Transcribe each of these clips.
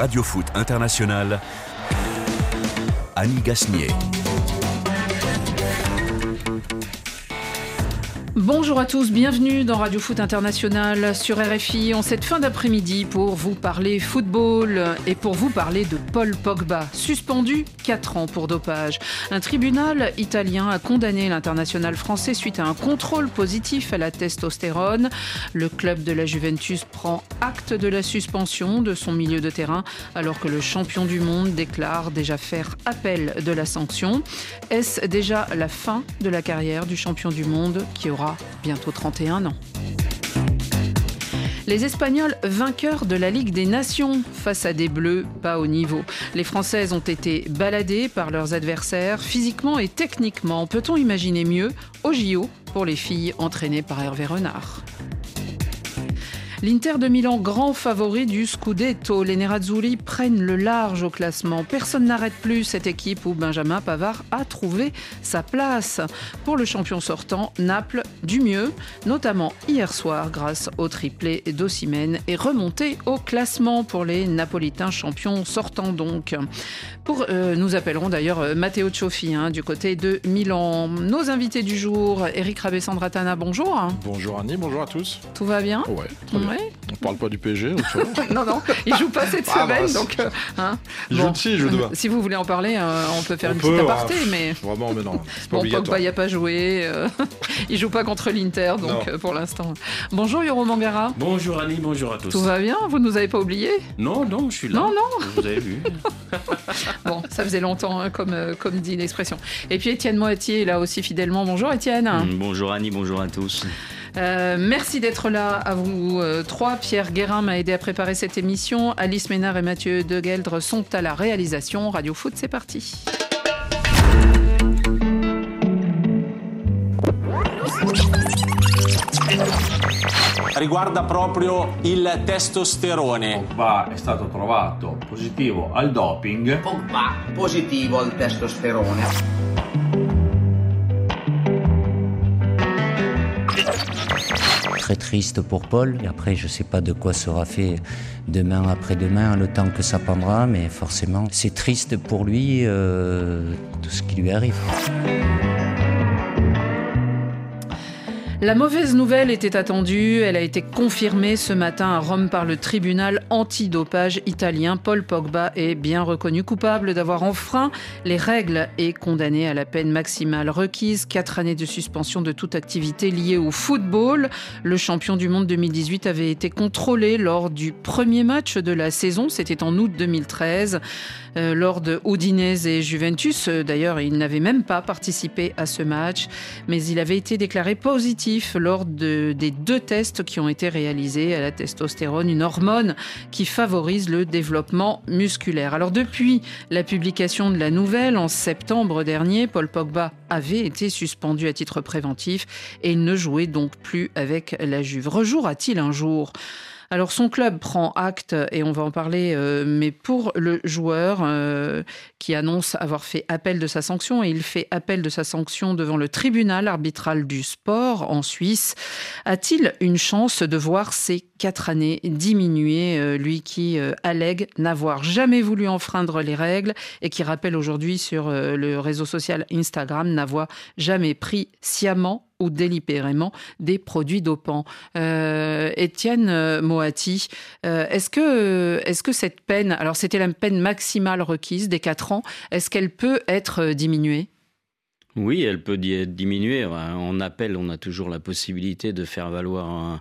Radio Foot International, Annie Gasnier. Bonjour à tous, bienvenue dans Radio Foot International sur RFI en cette fin d'après-midi pour vous parler football et pour vous parler de Paul Pogba, suspendu 4 ans pour dopage. Un tribunal italien a condamné l'international français suite à un contrôle positif à la testostérone. Le club de la Juventus prend acte de la suspension de son milieu de terrain alors que le champion du monde déclare déjà faire appel de la sanction. Est-ce déjà la fin de la carrière du champion du monde qui aura bientôt 31 ans. Les Espagnols vainqueurs de la Ligue des Nations face à des Bleus pas au niveau. Les Françaises ont été baladées par leurs adversaires physiquement et techniquement. Peut-on imaginer mieux au JO pour les filles entraînées par Hervé Renard? L'Inter de Milan, grand favori du Scudetto. Les Nerazzurri prennent le large au classement. Personne n'arrête plus cette équipe où Benjamin Pavard a trouvé sa place. Pour le champion sortant, Naples du mieux, notamment hier soir grâce au triplé d'Ossimène et remonté au classement pour les Napolitains champions sortants donc. Pour, euh, nous appellerons d'ailleurs euh, Matteo Cioffi hein, du côté de Milan. Nos invités du jour, Eric Rabessandratana, bonjour. Bonjour Annie, bonjour à tous. Tout va bien? Ouais, très bien. On parle pas du PSG Non, non, il joue pas cette Ah, semaine, mince. donc. euh, hein. Il joue dessus, il joue demain. Si vous voulez en parler, euh, on peut faire On une peut, petite aparté, ah, mais. Vraiment, mais non, pas Bon. Pogba n'y a pas joué, euh, il joue pas contre l'Inter, donc euh, pour l'instant. Bonjour Yoro Mangara, Bonjour Annie, bonjour à tous. tout va bien? Vous nous avez pas oublié? Non, non, je suis là. Non, non. Vous avez vu. Bon, ça faisait longtemps, hein, comme, euh, comme dit l'expression. Et puis Étienne est là aussi fidèlement. Bonjour Étienne. Bonjour Annie, bonjour à tous. Euh, merci d'être là à vous euh, trois. Pierre Guérin m'a aidé à préparer cette émission. Alice Ménard et Mathieu Degueldre sont à la réalisation. Radio Foot, c'est parti. riguarda proprio il testosterone. Pogba è stato trovato positivo al doping. Pogba positivo al testosterone. Triste pour Paul. Et après, je ne sais pas de quoi sera fait demain après-demain, le temps que ça prendra, mais forcément, c'est triste pour lui euh, tout ce qui lui arrive. La mauvaise nouvelle était attendue. Elle a été confirmée ce matin à Rome par le tribunal antidopage italien. Paul Pogba est bien reconnu coupable d'avoir enfreint les règles et condamné à la peine maximale requise. Quatre années de suspension de toute activité liée au football. Le champion du monde 2018 avait été contrôlé lors du premier match de la saison. C'était en août 2013. euh, lors de Udinese et Juventus. Euh, D'ailleurs, il n'avait même pas participé à ce match, mais il avait été déclaré positif lors de- des deux tests qui ont été réalisés à la testostérone, une hormone qui favorise le développement musculaire. Alors depuis la publication de la nouvelle en septembre dernier, Paul Pogba avait été suspendu à titre préventif et il ne jouait donc plus avec la Juve. Rejouera-t-il un jour? Alors son club prend acte, et on va en parler, euh, mais pour le joueur euh, qui annonce avoir fait appel de sa sanction, et il fait appel de sa sanction devant le tribunal arbitral du sport en Suisse, a-t-il une chance de voir ses quatre années diminuer, euh, lui qui allègue n'avoir jamais voulu enfreindre les règles et qui rappelle aujourd'hui sur le réseau social Instagram n'avoir jamais pris sciemment ou délibérément des produits dopants. Euh, Étienne euh, Moati, euh, est-ce que, cette peine, alors c'était la peine maximale requise des 4 ans, est-ce qu'elle peut être diminuée? Oui, elle peut di- diminuer. En appel, on a toujours la possibilité de faire valoir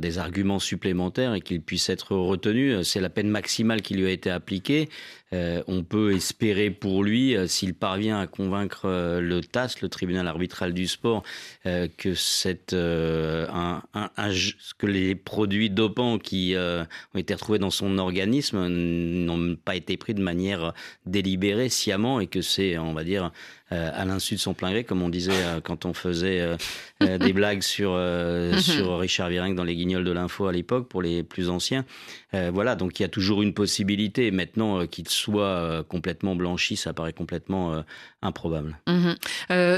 des arguments supplémentaires et qu'ils puissent être retenus. C'est la peine maximale qui lui a été appliquée. Euh, on peut espérer pour lui, euh, s'il parvient à convaincre euh, le TAS, le tribunal arbitral du sport, que cette, un, un- un jeu- que les produits dopants qui ont été retrouvés dans son organisme n'ont pas été pris de manière délibérée, sciemment, et que c'est, on va dire, à l'insu de son plein gré, comme on disait quand on faisait des blagues sur, sur Richard Virenque dans les guignols de l'info à l'époque, pour les plus anciens. voilà, donc il y a toujours une possibilité. Maintenant, qu'il soit complètement blanchi, ça paraît complètement improbable. Mhm.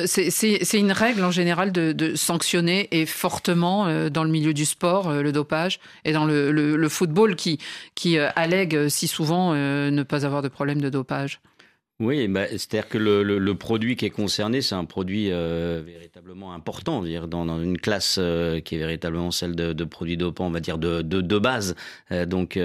C'est une règle en général de, sanctionner et fortement dans le milieu du sport le dopage et dans le, le football qui, qui allègue si souvent ne pas avoir de problème de dopage oui, bah, c'est-à-dire que le, le, produit qui est concerné, c'est un produit euh, véritablement important, dire dans, dans, une classe euh, qui est véritablement celle de, de, produits dopants, on va dire de, de, de base. Euh, donc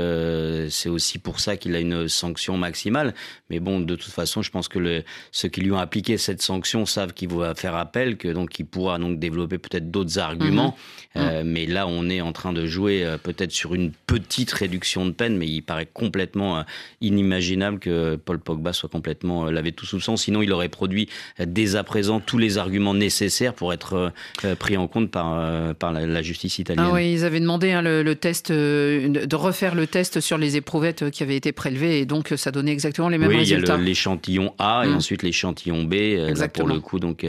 c'est aussi pour ça qu'il a une sanction maximale. Mais bon, de toute façon, je pense que le, ceux qui lui ont appliqué cette sanction savent qu'il va faire appel, que donc il pourra donc développer peut-être d'autres arguments. Mhm. Mais là, on est en train de jouer peut-être sur une petite réduction de peine, mais il paraît complètement inimaginable que Paul Pogba soit complètement euh, l'avait tout soupçon. Sinon, il aurait produit euh, dès à présent tous les arguments nécessaires pour être euh, pris en compte par, par la, justice italienne. Ah oui, ils avaient demandé hein, le, test, de refaire le test sur les éprouvettes qui avaient été prélevées et donc ça donnait exactement les mêmes résultats. Oui, il y a l'échantillon A et mmh. ensuite l'échantillon B. Exactement. pour le coup, donc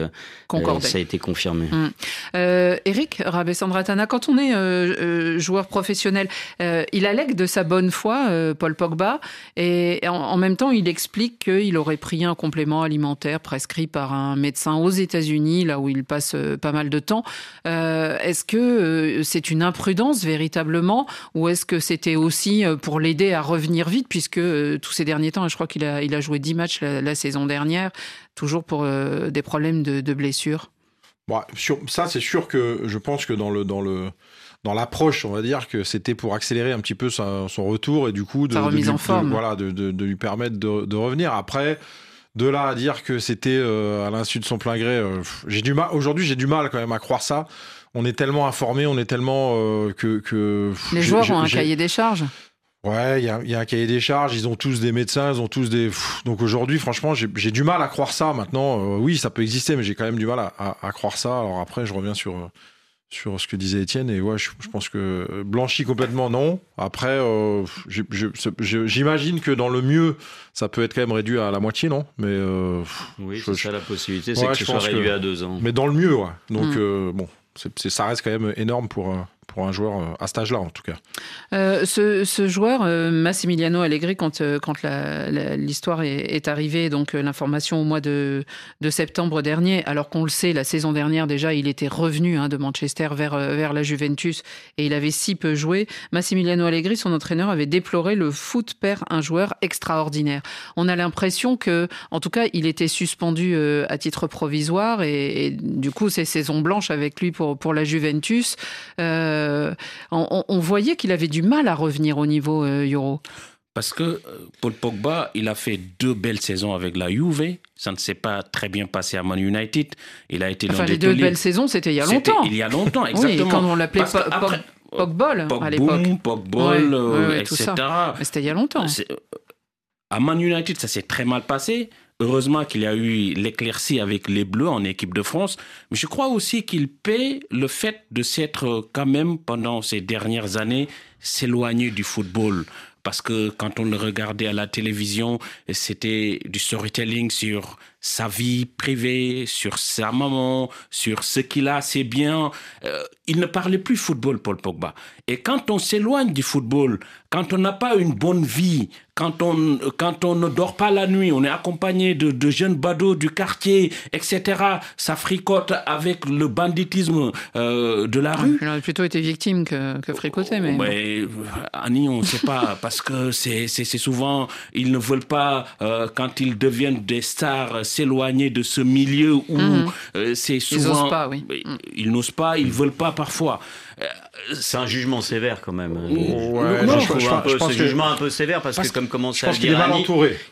ça a été confirmé. Mmh. Eric Rabessandratana, quand on est joueur professionnel, il allègue de sa bonne foi, Paul Pogba, et en, en même temps, il explique qu'il aurait aurait pris un complément alimentaire prescrit par un médecin aux États-Unis, là où il passe euh, pas mal de temps. Euh, est-ce que euh, c'est une imprudence véritablement, ou est-ce que c'était aussi pour l'aider à revenir vite, puisque tous ces derniers temps, je crois qu'il a, joué 10 matchs la, saison dernière, toujours pour des problèmes de, de blessures? Sur, ça, c'est sûr que je pense que dans le dans le dans l'approche, on va dire que c'était pour accélérer un petit peu son retour et du coup de, remise en forme. voilà, de, lui permettre de, revenir. Après, de là à dire que c'était euh, à l'insu de son plein gré, euh, j'ai du mal. Aujourd'hui, j'ai du mal quand même à croire ça. On est tellement informé, on est tellement euh, que, que les joueurs ont un cahier des charges. Ouais, il y a, un cahier des charges, ils ont tous des médecins, ils ont tous des... Donc aujourd'hui, franchement, j'ai du mal à croire ça. Maintenant, oui, ça peut exister, mais j'ai quand même du mal à, à, croire ça. Alors après, je reviens sur, sur ce que disait Étienne. Et ouais, je, pense que blanchi complètement, non. Après, euh, j'imagine que dans le mieux, ça peut être quand même réduit à la moitié, non Mais euh, Oui, c'est ça la possibilité, c'est que ce soit réduit à deux ans. Mais dans le mieux, ouais. Donc, mm. euh, bon, ça reste quand même énorme pour, pour un joueur euh, à cet âge-là, en tout cas. Euh, ce, joueur, euh, Massimiliano Allegri, quand, quand l'histoire est, arrivée, donc l'information au mois de, septembre dernier, alors qu'on le sait, la saison dernière déjà, il était revenu hein, de Manchester vers, vers la Juventus et il avait si peu joué. Massimiliano Allegri, son entraîneur, avait déploré le foot perd un joueur extraordinaire. On a l'impression que, en tout cas, il était suspendu à titre provisoire et, du coup, c'est saison blanche avec lui pour, pour la Juventus. On, voyait qu'il avait du mal à revenir au niveau euh, Euro. Parce que euh, Paul Pogba, il a fait deux belles saisons avec la Juve. Ça ne s'est pas très bien passé à Man United. Il a été enfin, les deux belles saisons, c'était il y a longtemps. Il y a longtemps, exactement. oui, quand on l'appelait Pogball à l'époque. Pogball, etc. C'était il y a longtemps. À Man United, ça s'est très mal passé. Heureusement qu'il y a eu l'éclaircie avec les Bleus en équipe de France, mais je crois aussi qu'il paie le fait de s'être quand même pendant ces dernières années s'éloigné du football. Parce que quand on le regardait à la télévision, c'était du storytelling sur sa vie privée, sur sa maman, sur ce qu'il a, c'est bien. Euh, il ne parlait plus football, Paul Pogba. Et quand on s'éloigne du football, quand on n'a pas une bonne vie, quand on, quand on ne dort pas la nuit, on est accompagné de, de jeunes badauds du quartier, etc., ça fricote avec le banditisme euh, de la rue. Il aurait plutôt été victime que, que fricoté, mais... mais Annie, on ne sait pas, parce que c'est souvent, ils ne veulent pas, euh, quand ils deviennent des stars, s'éloigner de ce milieu où mhm. euh, c'est souvent... Ils n'osent pas, oui. Ils n'osent pas, ils veulent pas parfois. Euh, c'est un jugement sévère quand même. Ouais, non, je, trouve un peu, ce jugement un peu sévère parce, que comme commence à dire,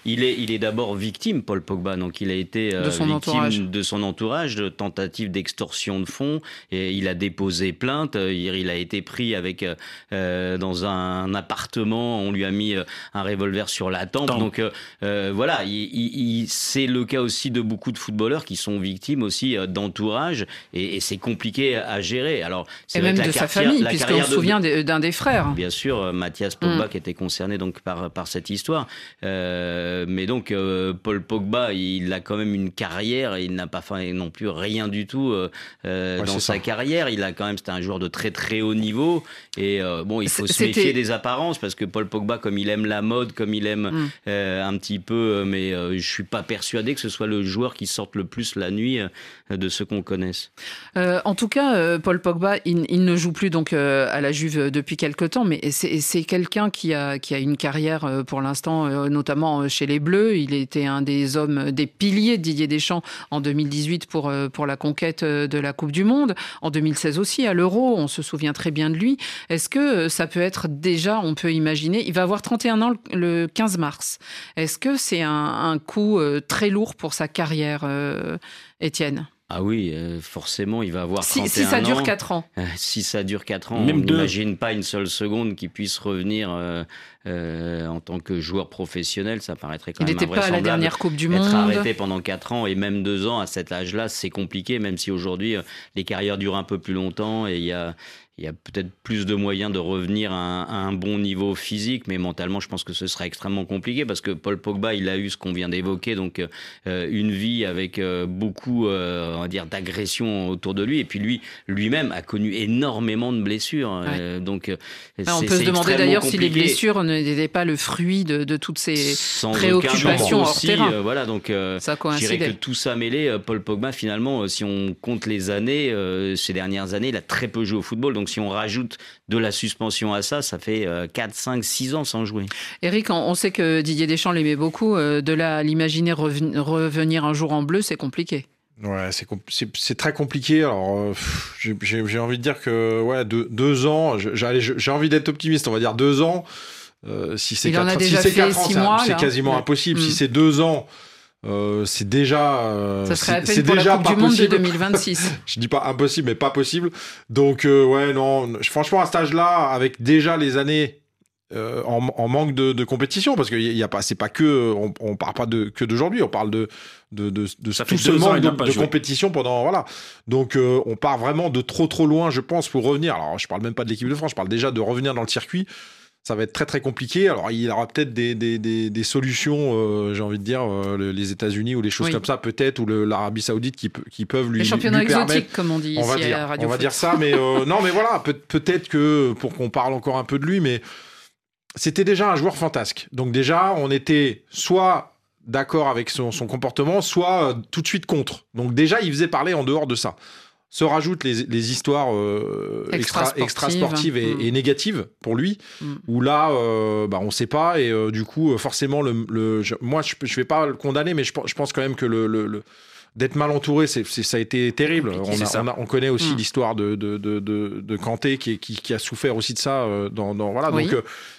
il est, il est d'abord victime, Paul Pogba. Donc il a été euh, de son victime entourage. de son entourage, de tentative d'extorsion de fonds. Et il a déposé plainte. Il a été pris avec dans un appartement. On lui a mis un revolver sur la tempe. Donc voilà, il, c'est le cas aussi de beaucoup de footballeurs qui sont victimes aussi d'entourage et, c'est compliqué à gérer. Alors et même de sa famille, puisqu'on se souvient d'un des frères. Bien sûr, Mathias Pogba mm. qui était concerné donc par, par cette histoire. mais donc, Paul Pogba, il a quand même une carrière, il n'a pas fait non plus rien du tout dans sa carrière. Il a quand même, c'était un joueur de très très haut niveau. Et bon, il faut se méfier des apparences parce que Paul Pogba, comme il aime la mode, comme il aime mm. un petit peu, mais je suis pas persuadé que ce soit le joueur qui sorte le plus la nuit de ceux qu'on connaisse. Euh, en tout cas, euh, Paul Pogba, il, ne joue plus donc euh, à la Juve depuis quelque temps, mais c'est quelqu'un qui a, une carrière pour l'instant, notamment chez les Bleus. Il était un des hommes, des piliers de Didier Deschamps en 2018 pour, pour la conquête de la Coupe du Monde. En 2016 aussi, à l'Euro, on se souvient très bien de lui. Est-ce que ça peut être déjà, on peut imaginer, il va avoir 31 ans le 15 mars. Est-ce que c'est un, un, coup très lourd pour sa carrière, Étienne? Ah oui, euh, forcément, il va avoir si, 31 si ça dure 4 ans. Euh, si ça dure 4 ans, Même on n'imagine pas une seule seconde qu'il puisse revenir euh, en tant que joueur professionnel. Ça paraîtrait quand il même pas à la dernière Coupe du Monde. Être arrêté pendant 4 ans et même 2 ans à cet âge-là, c'est compliqué, même si aujourd'hui, les carrières durent un peu plus longtemps et il y a il y a peut-être plus de moyens de revenir à un, bon niveau physique, mais mentalement, je pense que ce sera extrêmement compliqué parce que Paul Pogba, il a eu ce qu'on vient d'évoquer, donc euh, une vie avec euh, beaucoup, euh, on va dire, d'agressions autour de lui, et puis lui, lui-même a connu énormément de blessures. donc, on peut se demander d'ailleurs si les blessures n'étaient pas le fruit de, toutes ces préoccupations hors terrain. voilà, donc ça je dirais que tout ça mêlé, Paul Pogba, finalement, si on compte les années, ces dernières années, il a très peu joué au football. Donc donc si on rajoute de la suspension à ça, ça fait 4, 5, 6 ans sans jouer. Eric, on sait que Didier Deschamps l'aimait beaucoup. Euh, de là l'imaginer revenir un jour en bleu, c'est compliqué. Ouais, c'est très compliqué. Alors, euh, j'ai envie de dire que ouais, deux, ans, j'ai envie d'être optimiste, on va dire deux ans. Euh, si c'est quatre, si ans, c'est quasiment impossible. Si mm. c'est deux ans, euh, c'est déjà euh, ça serait déjà pas du monde possible. de 2026 je dis pas impossible mais pas possible. Donc euh, ouais non franchement à cet âge là avec déjà les années en, manque de, compétition parce que y a pas c'est pas que on, on parle pas de que d'aujourd'hui on parle de de, de, de tout ce manque de, compétition pendant voilà. Donc on part vraiment de trop trop loin je pense pour revenir. Alors je parle même pas de l'équipe de France je parle déjà de revenir dans le circuit ça va être très très compliqué. Alors il y aura peut-être des, des, des, solutions, euh, j'ai envie de dire, euh, les États-Unis ou les choses comme ça, peut-être, ou l'Arabie Saoudite qui, qui peuvent lui. Les championnats exotiques, comme on dit on va dire, On va dire ça, mais euh, non, mais voilà, peut-être que pour qu'on parle encore un peu de lui, mais c'était déjà un joueur fantasque. Donc déjà, on était soit d'accord avec son, son comportement, soit tout de suite contre. Donc déjà, il faisait parler en dehors de ça se rajoutent les, les histoires euh, extra, extra, sportives et, mm. négatives pour lui, mm. où là, euh, bah, on ne sait pas, et euh, du coup, forcément, le, le moi, je ne vais pas le condamner, mais je, je pense quand même que le, le d'être mal entouré, c'est, ça a été terrible. On, on, connaît aussi mm. l'histoire de, de, de, de, Kanté qui, qui, qui, a souffert aussi de ça. Dans, dans voilà. Donc,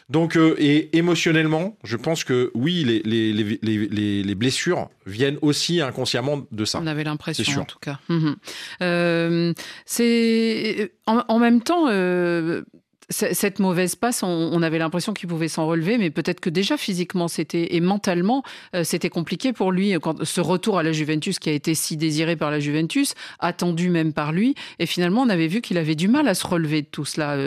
donc, euh, et émotionnellement, je pense que oui, les, les, les, les, blessures viennent aussi inconsciemment de ça. On avait l'impression, en tout cas. Mhm. Euh, c'est en, même temps. Euh, cette mauvaise passe, on, avait l'impression qu'il pouvait s'en relever, mais peut-être que déjà physiquement c'était et mentalement c'était compliqué pour lui. Quand, ce retour à la Juventus qui a été si désiré par la Juventus, attendu même par lui, et finalement on avait vu qu'il avait du mal à se relever de tout cela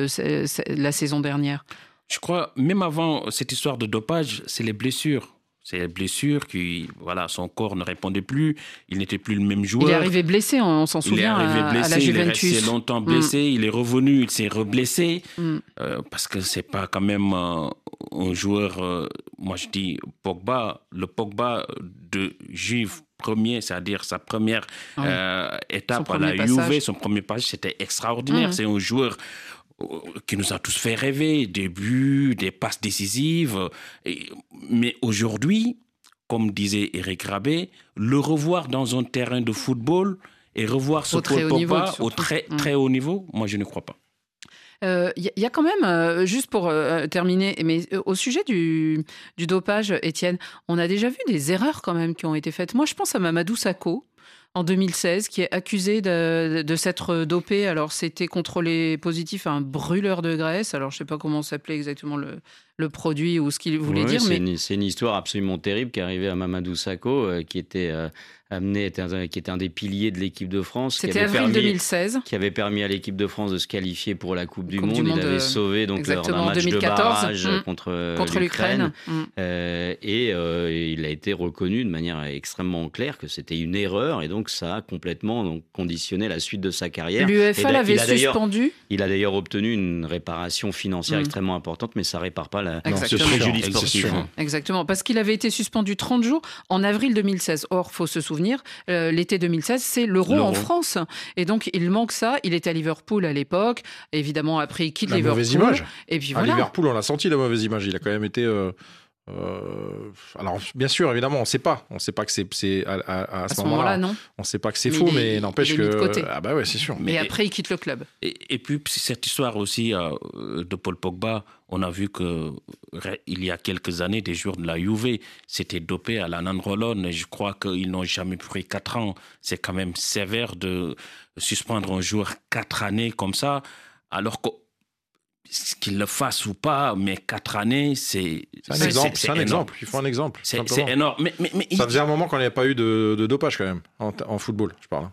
la saison dernière. Je crois, même avant cette histoire de dopage, c'est les blessures. C'est les blessures qui, voilà, son corps ne répondait plus, il n'était plus le même joueur. Il est arrivé blessé, on s'en souvient, il est arrivé blessé, à la Juventus. Il est resté longtemps blessé, mm. il est revenu, il s'est reblessé, mm. euh, parce que c'est pas quand même euh, un joueur, euh, moi je dis Pogba, le Pogba de Juve premier, c'est-à-dire sa première ah étape à la Juve, son premier passage, c'était extraordinaire. Mm. C'est un joueur qui nous a tous fait rêver, des buts, des passes décisives. mais aujourd'hui, comme disait Eric Rabé, le revoir dans un terrain de football et revoir ce Paul Pogba au très, mm. très haut niveau, moi je ne crois pas. Il euh, y, a quand même, euh, juste pour euh, terminer, mais au sujet du, du, dopage, Étienne, on a déjà vu des erreurs quand même qui ont été faites. Moi, je pense à Mamadou Sakho, en 2016 qui est accusé de, s'être dopé. Alors, c'était contrôlé positif à un brûleur de graisse. Alors, je ne sais pas comment s'appelait exactement le, le, produit ou ce qu'il voulait dire. C'est, mais... une, histoire absolument terrible qui est arrivée à Mamadou Sakho, euh, qui était euh, amené, était un- qui était un des piliers de l'équipe de France. qui C'était avait avril permis- 2016. qui avait permis à l'équipe de France de se qualifier pour la Coupe du Coupe Monde. du Monde, il avait sauvé donc lors exactement, d'un en match 2014, de barrage mm, contre, euh, contre l'Ukraine. Mm. Euh, et euh, il a été reconnu de manière extrêmement claire que c'était une erreur et donc ça a complètement donc, conditionné la suite de sa carrière. Et L'UEFA là, l'avait suspendu. Il a d'ailleurs obtenu une réparation financière Mm. extrêmement importante, mais ça répare pas la, Non, sûr, préjudice sportif. hein. Exactement, parce qu'il avait été suspendu 30 jours en avril 2016. Or, faut se souvenir, euh, l'été 2016, c'est l'euro en France. Et donc, il manque ça. Il était à Liverpool à l'époque. Évidemment, après, il quitte La Liverpool. mauvaise image. Et puis À voilà. Liverpool, on a senti la mauvaise image. Il a quand même été. euh, euh, alors, bien sûr, évidemment, on ne sait pas. On ne sait pas que c'est à, à- à À ce, ce moment-là. non. on ne sait pas que c'est Mais faux, mais n'empêche il est que. mis de côté. Ah bah ouais, c'est sûr. Et après, il quitte le club. Et, et puis cette histoire aussi euh, de Paul Pogba, on a vu que il y a quelques années, des joueurs de la Juve s'étaient dopés à la nandrolone. Et je crois qu'ils n'ont jamais pris quatre ans. C'est quand même sévère de suspendre un joueur quatre années comme ça, alors que qu'il le fasse ou pas, mais quatre années, c'est C'est un exemple. c'est un énorme. exemple. Il faut un exemple. C'est énorme. Mais, mais, mais Ça il- faisait un moment qu'on n'avait pas eu de, de dopage quand même en, en football. Je parle.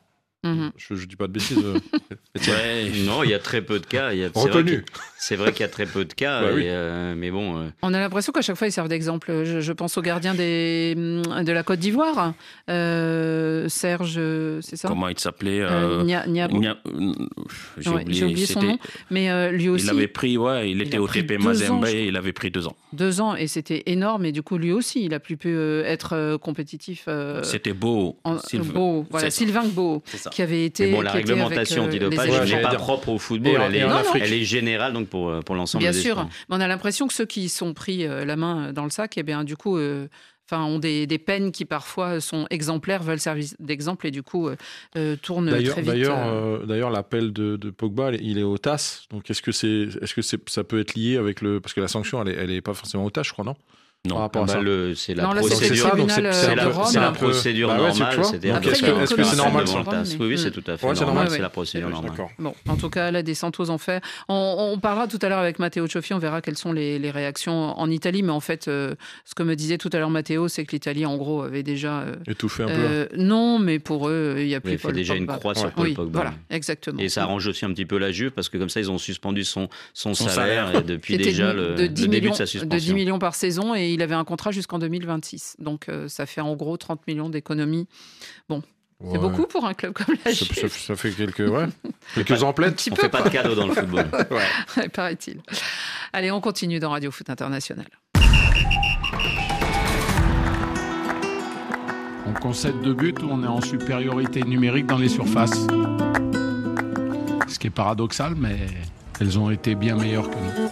Mhm. Je, je dis pas de bêtises. euh. Ouais. Non, il y a très peu de cas. Reconnu. C'est vrai qu'il y a très peu de cas, Bah oui. euh, mais bon. euh, On a l'impression qu'à chaque fois, ils servent d'exemple. Je, je pense au gardien des, de la Côte d'Ivoire, euh, Serge, c'est ça? Comment il s'appelait Euh, euh, Nia- Nia- Nia- J'ai Ouais, oublié, son c'était- nom. Mais euh, lui aussi, Il avait pris, ouais, il était a au TP Mazembe et il avait pris deux ans. deux ans, et c'était énorme. Et du coup, lui aussi, il a plus pu être euh, compétitif. euh, C'était beau. en- Sylvain. Beau, voilà. Sylvain Beau, C'est ça. Qui avait été. Mais bon, la réglementation avec, euh, antidopage n'est pas propre au football, elle, est, en Non, non. Afrique. elle est générale donc pour, euh, pour l'ensemble Bien des sûr, sports. mais on a l'impression que ceux qui sont pris euh, la main dans le sac, eh bien, du coup, euh, enfin, ont des, des peines qui parfois sont exemplaires, veulent servir d'exemple et du coup euh, tournent très vite. d'ailleurs, euh, d'ailleurs, l'appel de, de Pogba, il est au TAS. Donc, est-ce que c'est, est-ce que c'est, ça peut être lié avec le, parce que la sanction, elle est, elle est pas forcément au TAS, je crois, non? Non. Bah, le- c'est la Non, là, procédure. tribunal c'est- de la, procédure Bah ouais, c'est- normale. est-ce que- que- est-ce que c'est normal. Oui, oui, c'est tout à fait Ouais, normal. C'est la ouais. procédure normale. Bon, en tout cas, la descente aux enfers. On, on parlera tout à l'heure avec Matteo Cioffi, on verra quelles sont les, les réactions en Italie. Mais en fait, euh, ce que me disait tout à l'heure Matteo, c'est que l'Italie, en gros, avait déjà. euh, Étouffé un peu. euh, non, mais pour eux, il n'y a plus Il fait déjà une croix sur. Paul Pogba. voilà, exactement. Et ça arrange aussi un petit peu la Juve parce que comme ça, ils ont suspendu son, salaire, depuis déjà de- le, de le 10 début de sa de 10 suspension. millions par saison et il avait un contrat jusqu'en 2026. Donc euh, ça fait en gros 30 millions d'économies. C'est Ouais. beaucoup pour un club comme la Ça, Juve, ça- ça fait quelques, ouais, quelques un emplettes. petit On peu, fait pas de cadeaux dans le football. Ouais, paraît-il. Allez, on continue dans Radio Foot International. On concède deux buts, on est en supériorité numérique dans les surfaces? Ce qui est paradoxal, mais elles ont été bien meilleures que nous.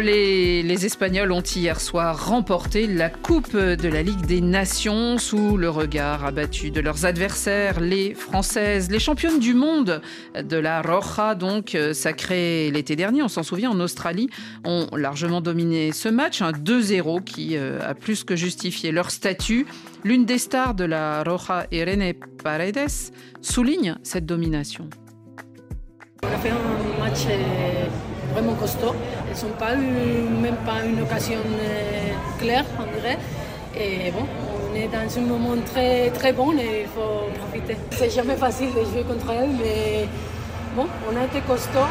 Les, les Espagnols ont hier soir remporté la Coupe de la Ligue des Nations sous le regard abattu de leurs adversaires, les Françaises, les championnes du monde de la Roja, donc euh, sacrée l'été dernier, on s'en souvient, en Australie, ont largement dominé ce match, un 2-0 qui euh, a plus que justifié leur statut. L'une des stars de la Roja, Irene Paredes, souligne cette domination. On a fait un match euh, vraiment costaud. Elles n'ont pas eu même pas une occasion euh, claire, on dirait. Et bon, on est dans un moment très, très bon et il faut profiter. C'est jamais facile de jouer contre elles, mais bon, on a été costaud.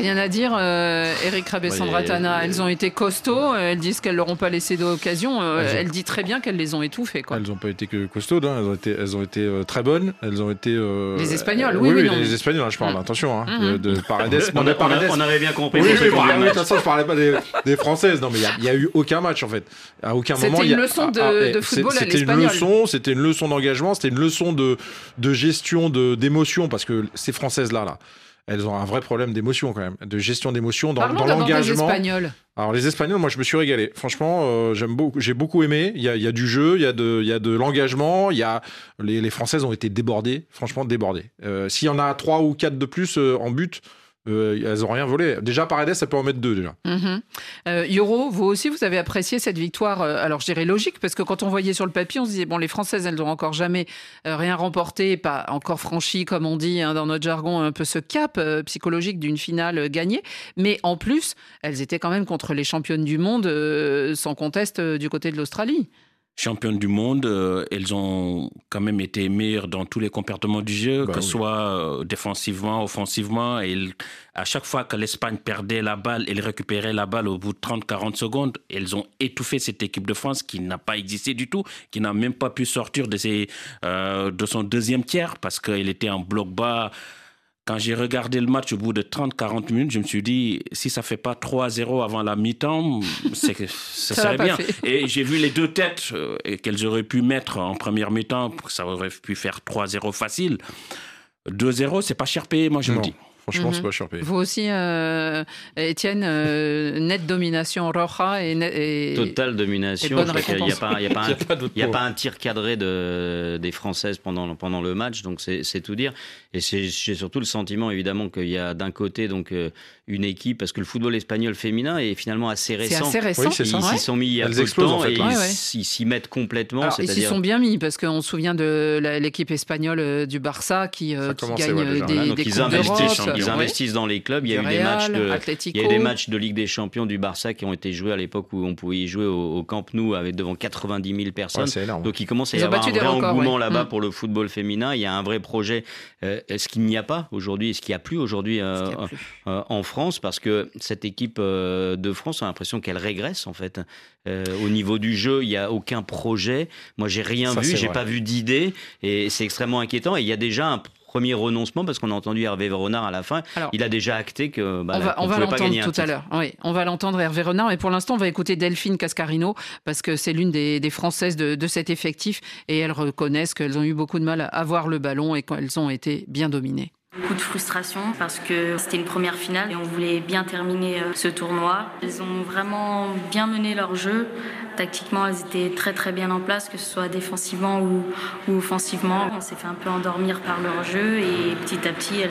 Rien à dire, euh, Eric Rabessandra Ouais, Tana, elles ont été costauds, euh, elles disent qu'elles leur ont pas laissé d'occasion, euh, Elles ont- elle dit très bien qu'elles les ont étouffées. Quoi. Elles n'ont pas été que costaudes, hein. elles ont été, elles ont été euh, très bonnes, elles ont été. euh, Les Espagnols, euh, oui, oui, non. les Espagnols, hein, je parle, Mm. attention, hein, Mhm. de, de Paredes. On, a- on a- on avait bien compris. Oui, de toute façon, je parlais pas des, des Françaises. Non, mais il y a- eu aucun match en fait. À aucun C'était moment. il y a- une leçon de- eh, football à C'était une l'espagnol. leçon, c'était une leçon d'engagement, c'était une leçon de, de gestion, d'émotion, parce que ces Françaises là, là, elles ont un vrai problème d'émotion quand même, de gestion d'émotion dans, l'engagement. Espagnols. Alors les Espagnols, moi je me suis régalé. Franchement, euh, j'aime beaucoup, j'ai beaucoup aimé. Il y a, il y a du jeu, il y a de, il y a de l'engagement. Il y a les, les Françaises ont été débordées, franchement débordées. Euh, S'il y en a trois ou quatre de plus euh, en but, euh, elles ont rien volé. Déjà Paredes, ça peut en mettre deux déjà. Mhm. Euh, vous aussi, vous avez apprécié cette victoire. euh, alors, je dirais logique, parce que quand on voyait sur le papier, on se disait, bon, les Françaises, elles n'ont encore jamais rien remporté, pas encore franchi, comme on dit hein, dans notre jargon, un peu ce cap psychologique d'une finale gagnée. Mais en plus, elles étaient quand même contre les championnes du monde, sans conteste, du côté de l'Australie. Championnes du monde, euh, elles ont quand même été meilleures dans tous les comportements du jeu, Bah que oui. ce soit euh, défensivement, offensivement. Et elles- à chaque fois que l'Espagne perdait la balle, elle récupérait la balle au bout de 30-40 secondes. Elles ont étouffé cette équipe de France qui n'a pas existé du tout, qui n'a même pas pu sortir de, ses, euh, de son deuxième tiers parce qu'elle était en bloc bas. Quand j'ai regardé le match au bout de 30-40 minutes, je me suis dit, si ça fait pas 3-0 avant la mi-temps, c'est que ça, Ça serait bien. fait. Et j'ai vu les deux têtes euh, et qu'elles auraient pu mettre en première mi-temps, ça aurait pu faire 3-0 facile. 2-0, c'est pas cher payé, moi je me Non. dis. Franchement, Mhm. c'est pas cher payé. Vous aussi, euh, Étienne, euh, nette domination Roja et, et- Totale domination. qu'il n'y a, pas- il y a pas Il y un- il y a pas tir cadré de, des Françaises pendant, pendant le match, donc c'est tout dire. Et j'ai surtout le sentiment, évidemment, qu'il y a d'un côté donc euh, une équipe, parce que le football espagnol féminin est finalement assez C'est récent. assez récent. Oui. Ils Ouais. s'y sont mis il y a peu de temps en fait, et ils ouais. s'y- mettent complètement. Alors, ils s'y sont bien mis parce qu'on se souvient de l'équipe espagnole du Barça qui, euh, gagne ouais, déjà. des, Voilà, donc des ils investissent. Ils investissent dans les clubs. Il y a Du eu des matchs de, Atlético. il y a eu des matchs de Ligue des Champions du Barça qui ont été joués à l'époque où on pouvait y jouer au, au Camp Nou avec devant 90 000 personnes. Ouais, c'est énorme. Donc il commence à y avoir un vrai records, engouement ouais. là-bas Mm. pour le football féminin. Il y a un vrai projet. Euh, Est-ce qu'il n'y a pas aujourd'hui Est-ce qu'il n'y a plus aujourd'hui euh, Ce plus. euh, en France Parce que cette équipe euh, de France, on a l'impression qu'elle régresse en fait. Euh, au niveau du jeu, il n'y a aucun projet. Moi, j'ai rien Ça, vu, j'ai pas vu d'idée, et c'est extrêmement inquiétant. Et il y a déjà un premier renoncement parce qu'on a entendu Hervé Renard à la fin. Alors, il a déjà acté que bah, on va, on va l'entendre tout à l'heure. Oui, on va l'entendre Hervé Renard. Mais pour l'instant, on va écouter Delphine Cascarino parce que c'est l'une des, des Françaises de, de cet effectif et elles reconnaissent qu'elles ont eu beaucoup de mal à avoir le ballon et qu'elles ont été bien dominées. Beaucoup de frustration parce que c'était une première finale et on voulait bien terminer euh, ce tournoi. Elles ont vraiment bien mené leur jeu. Tactiquement, elles étaient très très bien en place, que ce soit défensivement ou, offensivement. On s'est fait un peu endormir par leur jeu et petit à petit, elles,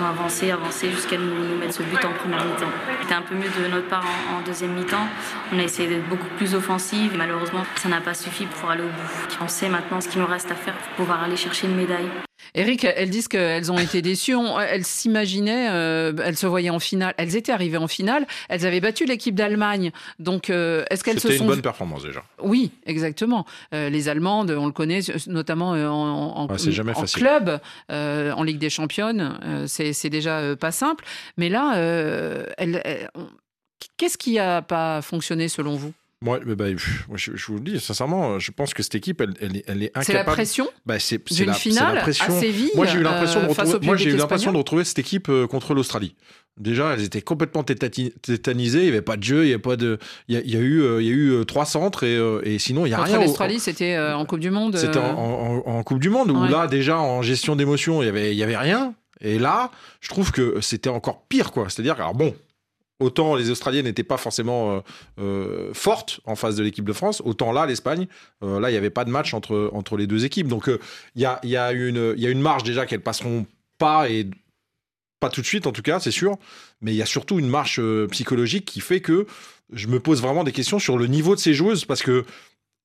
ont avancé, avancé jusqu'à nous, mettre ce but en première mi-temps. C'était un peu mieux de notre part en, en deuxième mi-temps. On a essayé d'être beaucoup plus offensive. Malheureusement, ça n'a pas suffi pour aller au bout. On sait maintenant ce qu'il nous reste à faire pour pouvoir aller chercher une médaille. Eric, elles disent qu'elles ont été déçues. On- Elles s'imaginaient, euh, elles se voyaient en finale. Elles étaient arrivées en finale. Elles avaient battu l'équipe d'Allemagne. Donc, euh, est-ce qu'elles se C'était sont une bonne performance déjà. Oui, exactement. Euh, les Allemandes, on le connaît, notamment en, en- Ouais, c'est jamais en facile. club, en Ligue des Championnes. c'est déjà pas simple. Mais là, elles- elles- on- qu'est-ce qui a pas fonctionné selon vous? Moi, bah, moi, je, je vous le dis, sincèrement, je pense que cette équipe, elle, elle est, elle est incapable. C'est la pression bah, c'est, la, finale la pression. à Séville, Moi, j'ai eu l'impression euh, de face au retrouver, moi, j'ai eu public l'impression de retrouver cette équipe euh, contre l'Australie. Déjà, elles étaient complètement tétanisées. Il n'y avait pas de jeu, il y avait pas de. Il y a, il y a eu, euh, il y a eu trois centres et, et sinon il y a Contre rien. au- l'Australie, c'était en Coupe du Monde. C'était en, en- en Coupe du Monde où Ouais. là déjà en gestion d'émotion il y avait il y avait rien et là je trouve que c'était encore pire quoi. C'est-à-dire alors bon autant les Australiennes n'étaient pas forcément euh, euh, fortes en face de l'équipe de France autant là l'Espagne euh, là il n'y avait pas de match entre les deux équipes. Donc il y a une marge déjà qu'elles passeront pas et pas tout de suite en tout cas c'est sûr. Mais il y a surtout une marche psychologique qui fait que je me pose vraiment des questions sur le niveau de ces joueuses parce que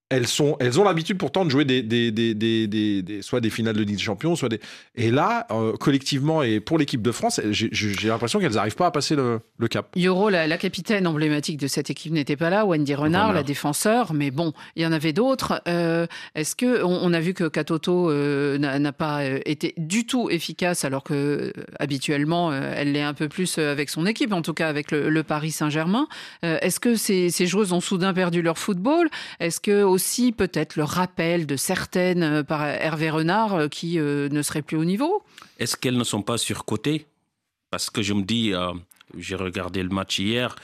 elles, sont, elles ont l'habitude pourtant de jouer des, des, des, des, soit des finales de Ligue des Champions, soit des. Et là, euh, collectivement et pour l'équipe de France, j'ai l'impression qu'elles n'arrivent pas à passer le, le cap. Yoro, la, la capitaine emblématique de cette équipe, n'était pas là. Wendy Renard, Renard. la défenseur. Mais bon, il y en avait d'autres. Euh, Est-ce que on, on a vu que Katoto euh, n'a pas euh, été du tout efficace, alors que euh, habituellement euh, elle l'est un peu plus euh, avec son équipe, en tout cas avec le, le Paris Saint-Germain. Euh, Est-ce que ces, ces joueuses ont soudain perdu leur football? Est-ce que aussi peut-être le rappel de certaines euh, par Hervé Renard euh, qui euh, ne seraient plus au niveau. Est-ce qu'elles ne sont pas surcotées? Parce que je me dis, J'ai regardé le match hier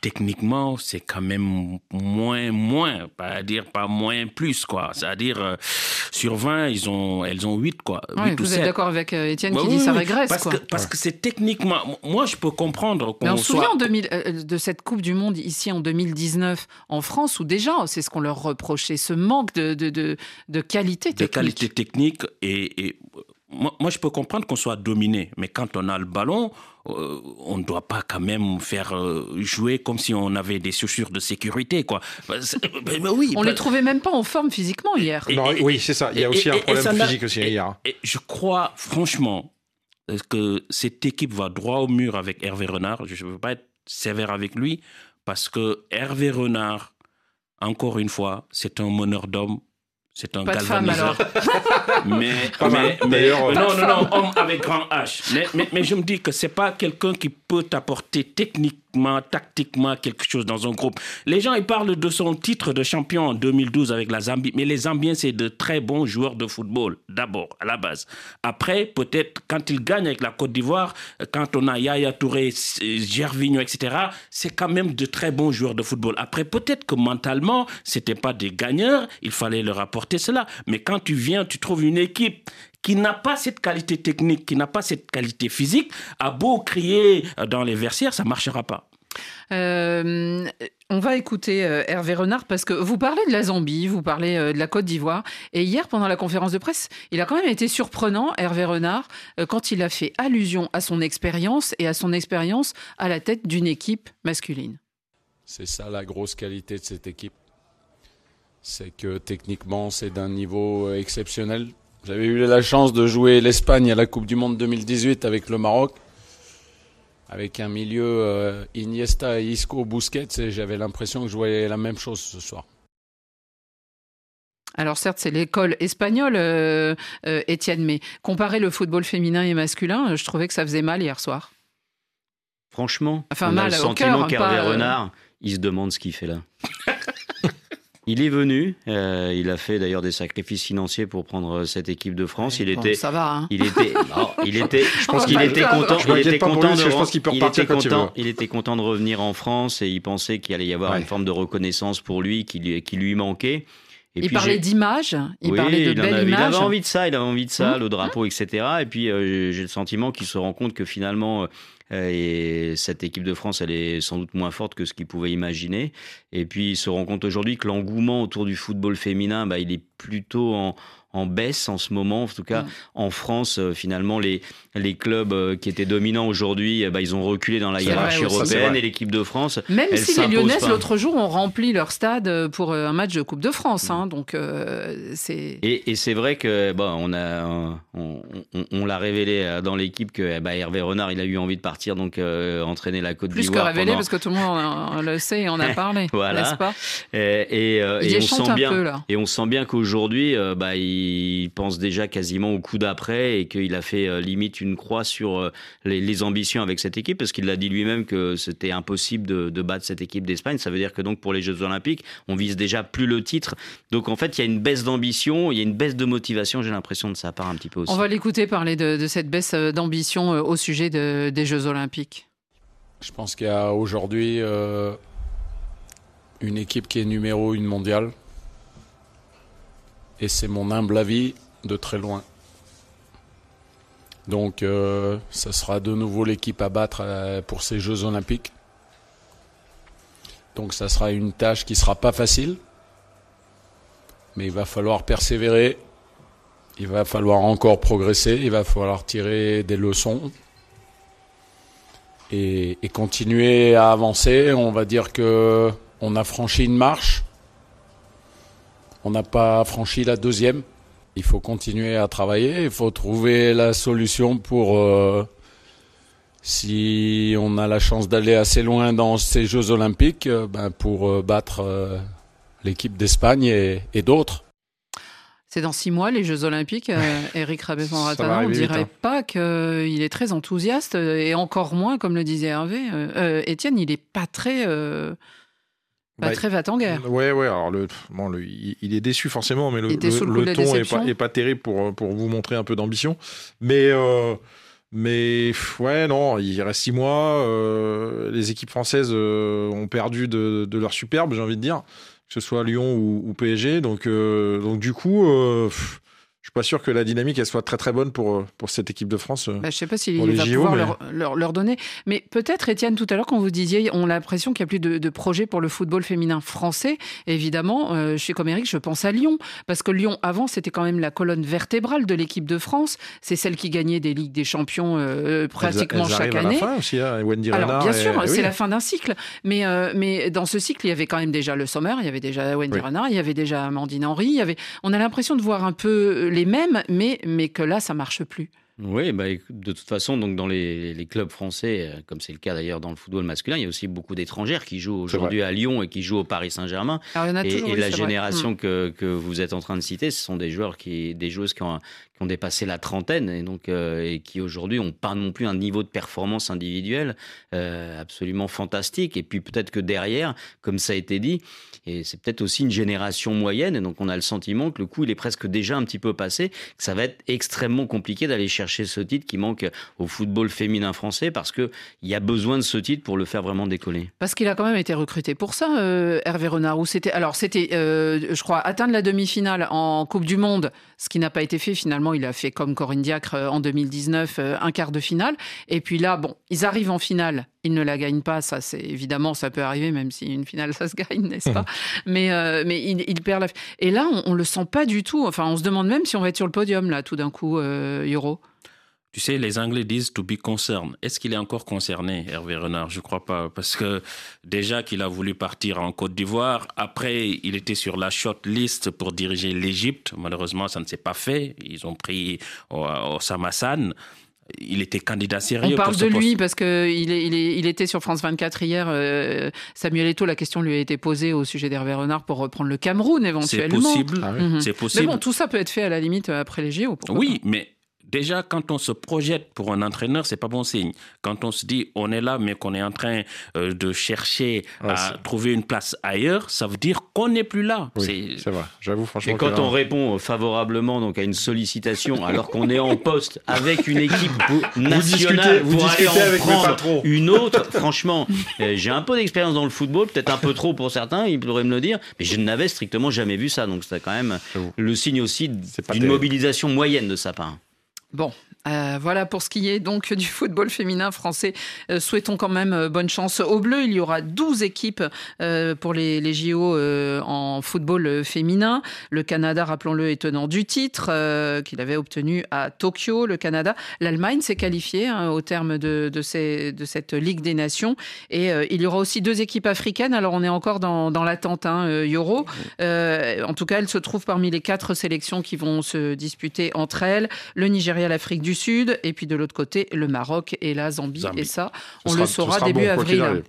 techniquement, c'est quand même moins, moins, pas dire pas moins plus, quoi. C'est-à-dire, euh, sur 20, ils ont, elles ont 8, quoi. Oui, vous êtes d'accord avec euh, Étienne qui dit ça régresse, parce quoi. Que, parce que c'est techniquement, moi, je peux comprendre qu'on on se souvient en 2000, euh, de cette Coupe du Monde ici en 2019 en France, où déjà, c'est ce qu'on leur reprochait, ce manque de, de, de, de qualité technique. De qualité technique et, et moi, moi, je peux comprendre qu'on soit dominé, mais quand on a le ballon, euh, on ne doit pas quand même faire euh, jouer comme si on avait des chaussures de sécurité, quoi. Mais oui, on les trouvait même pas en forme physiquement hier. Et, non, oui, c'est ça. Il y a aussi et, un problème physique aussi hier. Et, je crois franchement que cette équipe va droit au mur avec Hervé Renard. Je ne veux pas être sévère avec lui parce que Hervé Renard, encore une fois, c'est un meneur d'hommes c'est un pas galvaniseur. De femme, alors. mais, mais, mais non, non, non, homme avec grand H. Mais, mais, mais je me dis que c'est pas quelqu'un qui peut t'apporter techniquement, tactiquement quelque chose dans un groupe. Les gens, ils parlent de son titre de champion en 2012 avec la Zambie. Mais les Zambiens, c'est de très bons joueurs de football, d'abord, à la base. Après, peut-être, quand ils gagnent avec la Côte d'Ivoire, quand on a Yaya Touré, Gervinho, etc., c'est quand même de très bons joueurs de football. Après, peut-être que mentalement, c'était pas des gagneurs, il fallait leur apporter cela. Mais quand tu viens, tu trouves une équipe qui n'a pas cette qualité technique, qui n'a pas cette qualité physique, à beau crier dans les versières, ça ne marchera pas. Euh, on va écouter euh, Hervé Renard parce que vous parlez de la Zambie, vous parlez euh, de la Côte d'Ivoire. Et hier, pendant la conférence de presse, il a quand même été surprenant, Hervé Renard, euh, quand il a fait allusion à son expérience et à son expérience à la tête d'une équipe masculine. C'est ça la grosse qualité de cette équipe. C'est que techniquement, c'est d'un niveau exceptionnel. J'avais eu la chance de jouer l'Espagne à la Coupe du Monde 2018 avec le Maroc, avec un milieu euh, Iniesta, Isco, Busquets, et j'avais l'impression que je voyais la même chose ce soir. Alors certes, c'est l'école espagnole, euh, euh, Étienne, mais comparer le football féminin et masculin, je trouvais que ça faisait mal hier soir. Franchement, enfin, on mal a le sentiment qu'Hervé euh, Renard, il se demande ce qu'il fait là. Il est venu, euh, il a fait d'ailleurs des sacrifices financiers pour prendre cette équipe de France. il bon, était, ça va, hein. il était, non, il était, je pense Oh, qu'il bah, était content, Je il m'inquiète était lui, content de, que je pense qu'il peut il repartir était quand il content, veut. il était content de revenir en France et il pensait qu'il allait y avoir Ouais. une forme de reconnaissance pour lui qui lui, qui lui manquait. Et il puis parlait j'ai- d'image, il oui, parlait de il, belles avait, il images. avait envie de ça, il avait envie de ça, Mmh. le drapeau, etc. Et puis euh, j'ai le sentiment qu'il se rend compte que finalement, euh, et cette équipe de France, elle est sans doute moins forte que ce qu'il pouvait imaginer. Et puis il se rend compte aujourd'hui que l'engouement autour du football féminin, bah, il est plutôt en, en baisse en ce moment. En tout cas, Mmh. en France, euh, finalement, les, les clubs euh, qui étaient dominants aujourd'hui, euh, bah, ils ont reculé dans la hiérarchie vrai européenne. Et l'équipe de France, Même elle si les Lyonnaises, l'autre jour, ont rempli leur stade euh, pour un match de Coupe de France. hein. donc, euh, c'est. Et, et c'est vrai que bon, on a, on, on- on l'a révélé dans l'équipe que bah, Hervé Renard, il a eu envie de partir donc euh, entraîner la Côte Plus que d'Ivoire. révélé, pendant- parce que tout le monde le sait et en a parlé. Voilà. N'est-ce pas Et, et, Il et on sent bien, peu, là. et on sent bien qu'aujourd'hui, bah, il pense déjà quasiment au coup d'après et qu'il a fait euh, limite une croix sur euh, les, les ambitions avec cette équipe parce qu'il l'a dit lui-même que c'était impossible de, de battre cette équipe d'Espagne. Ça veut dire que donc pour les Jeux Olympiques, on vise déjà plus le titre. Donc en fait, il y a une baisse d'ambition, il y a une baisse de motivation. J'ai l'impression de sa part un petit peu aussi. On va l'écouter parler de, de cette baisse euh, d'ambition au sujet de- des Jeux Olympiques. Je pense qu'il y a aujourd'hui euh, une équipe qui est numéro une mondiale. Et c'est mon humble avis de très loin. Donc, euh, ça sera de nouveau l'équipe à battre euh, pour ces Jeux Olympiques. Donc, ça sera une tâche qui sera pas facile. Mais il va falloir persévérer. Il va falloir encore progresser. Il va falloir tirer des leçons et, et continuer à avancer. On va dire que on a franchi une marche. On n'a pas franchi la deuxième. Il faut continuer à travailler. Il faut trouver la solution pour euh, si on a la chance d'aller assez loin dans ces Jeux Olympiques, euh, ben, pour euh, battre l'équipe d'Espagne et, et d'autres. C'est dans six mois les Jeux Olympiques. Eric rabé va on dirait hein. pas qu'il est très enthousiaste et encore moins, comme le disait Hervé. euh, Étienne, il est pas très, euh, pas Bah, très va en guerre. Ouais, ouais. Alors, le, bon, le- il, est déçu forcément, mais le, le- ton est déception. pas, est pas terrible pour, pour vous montrer un peu d'ambition. Mais euh, Mais ouais, non, il reste six mois. les équipes françaises ont perdu de, leur superbe, j'ai envie de dire, que ce soit Lyon ou, PSG. Donc, donc du coup, suis pas sûr que la dynamique elle soit très très bonne pour, euh, pour cette équipe de France. Euh, bah, je sais pas s'il va pouvoir leur, leur, leur, donner. Mais peut-être, Étienne, tout à l'heure, quand vous disiez, on a l'impression qu'il n'y a plus de, de projets pour le football féminin français. évidemment, euh, je suis comme Eric, je pense à Lyon. Parce que Lyon, avant, c'était quand même la colonne vertébrale de l'équipe de France. C'est celle qui gagnait des Ligues des Champions pratiquement chaque année. À la fin aussi, hein, Wendy Alors, bien sûr, c'est la fin d'un cycle. Mais, mais dans ce cycle, il y avait quand même déjà le Sommer, il y avait déjà Wendy oui. Renard, il y avait déjà Amandine Henry. Il y avait... On a l'impression de voir un peu les mêmes, mais, mais que là, ça marche plus. Oui, bah, de toute façon, donc dans les, les clubs français, euh, comme c'est le cas d'ailleurs dans le football masculin, il y a aussi beaucoup d'étrangères qui jouent aujourd'hui à Lyon et qui jouent au Paris Saint-Germain. Et, et la génération mm. que, que, vous êtes en train de citer, ce sont des joueurs qui, des joueuses qui ont, qui ont dépassé la trentaine et donc euh, qui aujourd'hui n'ont pas non plus un niveau de performance individuelle euh, absolument fantastique. Et puis peut-être que derrière, comme ça a été dit, et c'est peut-être aussi une génération moyenne, et donc on a le sentiment que le coup il est presque déjà un petit peu passé, que ça va être extrêmement compliqué d'aller chercher ce titre qui manque au football féminin français parce que il y a besoin de ce titre pour le faire vraiment décoller. Parce qu'il a quand même été recruté pour ça, euh, Hervé Renard. Ou c'était alors c'était, je crois, atteindre la demi-finale en Coupe du Monde, ce qui n'a pas été fait finalement. Il a fait comme Corinne Diacre euh, en 2019 un quart de finale. Et puis là, bon, ils arrivent en finale il ne la gagne pas, ça c'est évidemment ça peut arriver même si une finale ça se gagne, n'est-ce pas? Mais euh, mais il, perd la et là on, ne le sent pas du tout. Enfin on se demande même si on va être sur le podium là tout d'un coup euh, Euro. Tu sais, les Anglais disent to be concerned. Est-ce qu'il est encore concerné, Hervé Renard? Je crois pas, parce que déjà qu'il a voulu partir en Côte d'Ivoire, après il était sur la short list pour diriger l'Égypte. Malheureusement, ça ne s'est pas fait. Ils ont pris Osama Hassan il était candidat sérieux. On parle de lui parce qu'il il, il était sur France 24 hier. Euh, Samuel Eto'o, la question lui a été posée au sujet d'Hervé Renard pour reprendre le Cameroun éventuellement. C'est possible. Ah mhm. C'est possible. Mais bon, tout ça peut être fait à la limite après les JO. Oui, mais Déjà, quand on se projette pour un entraîneur, c'est pas bon signe. Quand on se dit on est là, mais qu'on est en train euh, de chercher à trouver une place ailleurs, ça veut dire qu'on n'est plus là. c'est vrai. J'avoue franchement. Et quand on répond favorablement donc à une sollicitation, alors qu'on est en poste avec une équipe nationale, vous discutez, vous aller en prendre une autre, franchement, euh, j'ai un peu d'expérience dans le football, peut-être un peu trop pour certains, ils pourraient me le dire, mais je n'avais strictement jamais vu ça. Donc c'est quand même le signe aussi d'une mobilisation moyenne de sa part. Bon, euh, voilà pour ce qui est donc du football féminin français. Euh, souhaitons quand même euh, bonne chance aux Bleus. Il y aura 12 équipes pour les, JO en football féminin. Le Canada, rappelons-le, est tenant du titre qu'il avait obtenu à Tokyo, le Canada. L'Allemagne s'est qualifiée hein, au terme de, cette Ligue des Nations. Et il y aura aussi deux équipes africaines. Alors on est encore dans, dans l'attente hein, Euro. en tout cas, elles se trouvent parmi les quatre sélections qui vont se disputer entre elles. Le Nigeria, l'Afrique du Sud, et puis de l'autre côté, le Maroc et la Zambie. Et ça, on le saura début avril.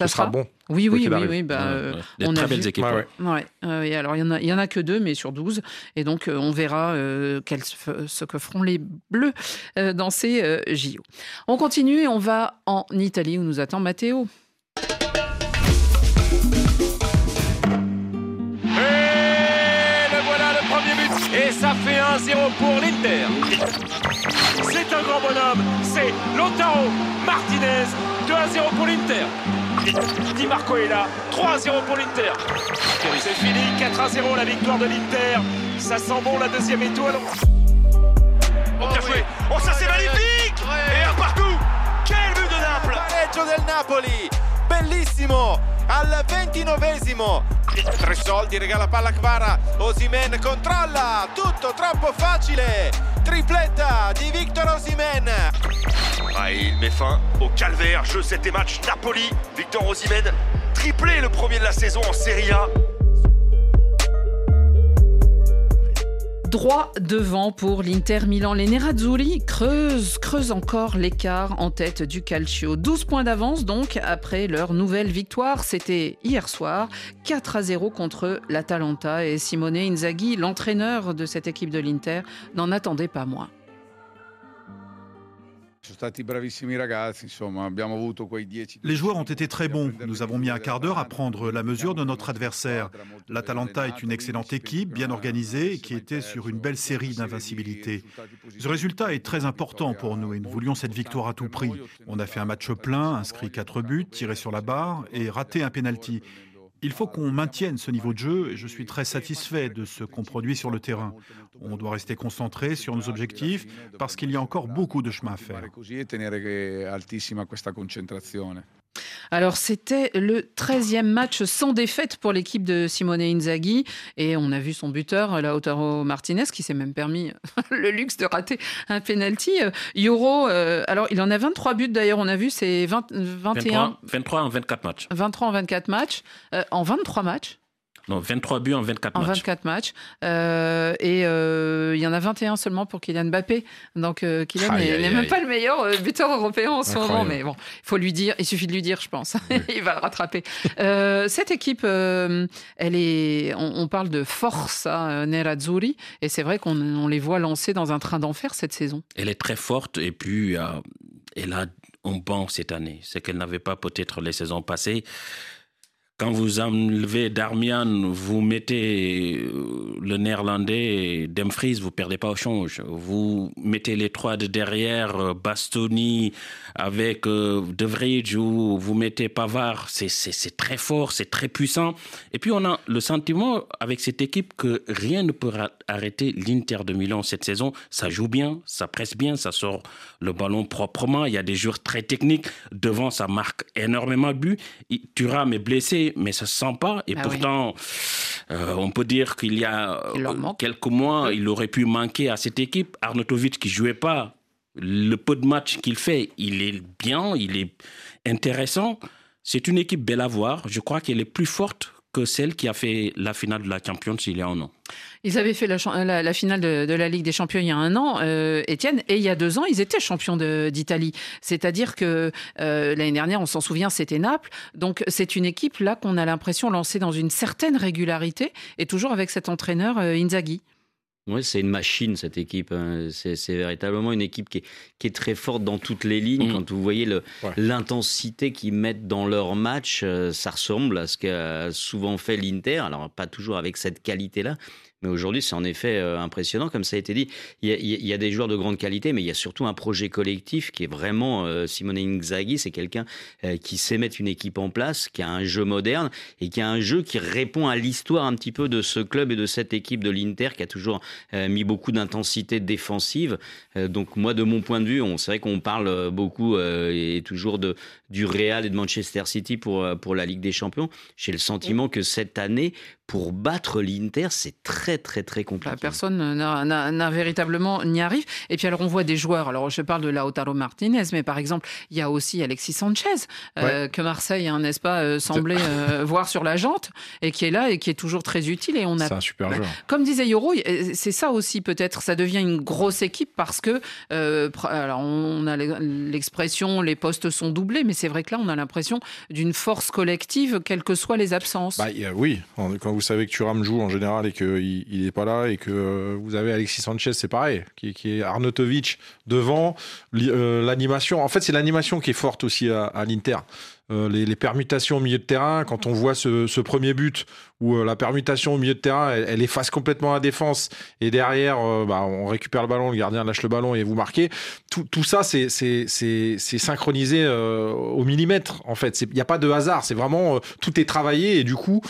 Ça sera bon. Oui, oui, oui, oui. Bah, euh, on très belles équipes. Ouais, ouais. alors, il n'y en, a, y en a que deux, mais sur 12. Et donc, euh, on verra euh, ce que feront les Bleus dans ces JO. On continue et on va en Italie où nous attend Matteo. Fait 1-0 pour l'Inter. C'est un grand bonhomme, c'est Lotaro Martinez. 2-0 pour l'Inter. Di Marco est là, 3-0 pour l'Inter. C'est fini, 4-0 la victoire de l'Inter. Ça sent bon la deuxième étoile. Oh, bien joué. Oh, ça c'est magnifique Et un partout Quel but de Naples del Napoli Bellissimo al 29esimo. Tre soldi regala palla Kvara. Osimen controlla. Tutto troppo facile. Tripletta di Victor Osimen. Ah, il met fin au calvaire. Jeu 7 match Napoli. Victor Osimen. Triplé le premier de la saison en Serie A. droit devant pour l'Inter Milan. Les Nerazzurri creusent, creusent encore l'écart en tête du Calcio. 12 points d'avance donc après leur nouvelle victoire. C'était hier soir, 4 à 0 contre l'Atalanta et Simone Inzaghi, l'entraîneur de cette équipe de l'Inter, n'en attendait pas moins. Les joueurs ont été très bons. Nous avons mis un quart d'heure à prendre la mesure de notre adversaire. L'Atalanta est une excellente équipe, bien organisée, qui était sur une belle série d'invincibilité. Ce résultat est très important pour nous et nous voulions cette victoire à tout prix. On a fait un match plein, inscrit quatre buts, tiré sur la barre et raté un penalty. Il faut qu'on maintienne ce niveau de jeu et je suis très satisfait de ce qu'on produit sur le terrain. On doit rester concentré sur nos objectifs parce qu'il y a encore beaucoup de chemin à faire. Alors c'était le 13e match sans défaite pour l'équipe de Simone Inzaghi et on a vu son buteur Lautaro Martinez qui s'est même permis le luxe de rater un penalty. Euro, euh, alors il en a 23 buts d'ailleurs, on a vu c'est 21 23, en 24 matchs. 23 en 24 matchs euh, en 23 matchs. Non, 23 buts en 24 en matchs. 24 matchs. Euh, et euh, il y en a 21 seulement pour Kylian Mbappé. Donc euh, Kylian n'est même aïe. pas le meilleur euh, buteur européen en ce moment. Mais bon, il faut lui dire, il suffit de lui dire, je pense. il va le rattraper. Cette équipe, elle est, on, on parle de force à Nerazzurri. Et c'est vrai qu'on on les voit lancer dans un train d'enfer cette saison. Elle est très forte et puis elle a un banc cette année, ce qu'elle n'avait pas peut-être les saisons passées. Quand vous enlevez Darmian, vous mettez euh, le néerlandais Dumfries, vous perdez pas au change. Vous mettez les trois de derrière, euh, Bastoni avec euh, De Vrij, ou vous mettez Pavard, c'est- très fort, c'est très puissant. Et puis on a le sentiment avec cette équipe que rien ne peut arrêter l'Inter de Milan cette saison. Ça joue bien, ça presse bien, ça sort le ballon proprement. Il y a des joueurs très techniques. Devant, ça marque énormément de buts. Thuram est blessé, mais ça se sent pas. Et Ah oui. pourtant, euh, on peut dire qu'il y a euh, quelques mois, il aurait pu manquer à cette équipe. Arnautovic qui jouait pas, le peu de matchs qu'il fait, il est bien, il est intéressant. C'est une équipe belle à voir. Je crois qu'elle est plus forte que celle qui a fait la finale de la Champions il y a un an. Ils avaient fait la, la finale de, la Ligue des Champions il y a un an, euh, Étienne, et il y a deux ans, ils étaient champions d'Italie. C'est-à-dire que euh, l'année dernière, on s'en souvient, c'était Naples. Donc c'est une équipe là qu'on a l'impression lancée dans une certaine régularité, et toujours avec cet entraîneur euh, Inzaghi. Oui, c'est une machine cette équipe. hein. C'est véritablement une équipe qui est, qui est très forte dans toutes les lignes. Mhm. Quand vous voyez l'intensité qu'ils mettent dans leur match, euh, ça ressemble à ce qu'a souvent fait l'Inter. Alors pas toujours avec cette qualité-là. Mais aujourd'hui, c'est en effet euh, impressionnant. Comme ça a été dit, il y, a, des joueurs de grande qualité, mais il y a surtout un projet collectif qui est vraiment euh, Simone Inzaghi. C'est quelqu'un euh, qui sait mettre une équipe en place, qui a un jeu moderne et qui a un jeu qui répond à l'histoire un petit peu de ce club et de cette équipe de l'Inter qui a toujours euh, mis beaucoup d'intensité défensive. Donc moi, de mon point de vue, c'est vrai qu'on parle beaucoup et toujours de du Real et de Manchester City pour pour la Ligue des Champions. J'ai le sentiment que cette année, pour battre l'Inter, c'est très très très compliqué. Bah, personne n'a- véritablement n'y arrive. Et puis alors on voit des joueurs. Alors je parle de Lautaro Martinez, mais par exemple il y a aussi Alexis Sanchez euh, que Marseille, hein, n'est-ce pas, euh, semblait euh, voir sur la jante et qui est là et qui est toujours très utile. Et on a C'est un super joueur. Comme disait Yoro, c'est ça aussi peut-être. Ça devient une grosse équipe parce que, euh, alors on a l'expression les postes sont doublés, mais c'est vrai que là on a l'impression d'une force collective, quelles que soient les absences. Bah, oui, quand quand vous savez que Thuram joue en général et qu'il il est pas là et que euh, vous avez Alexis Sanchez, c'est pareil, qui, est Arnautovic devant, euh, l'animation. En fait, c'est l'animation qui est forte aussi à, à l'Inter. Euh, les, les permutations au milieu de terrain, quand on voit ce, ce premier but où euh, la permutation au milieu de terrain, elle, efface complètement la défense et derrière, euh, bah, on récupère le ballon, le gardien lâche le ballon et vous marquez. Tout, tout ça, c'est synchronisé euh, au millimètre, en fait. Il n'y a pas de hasard, c'est vraiment, euh, tout est travaillé et du coup,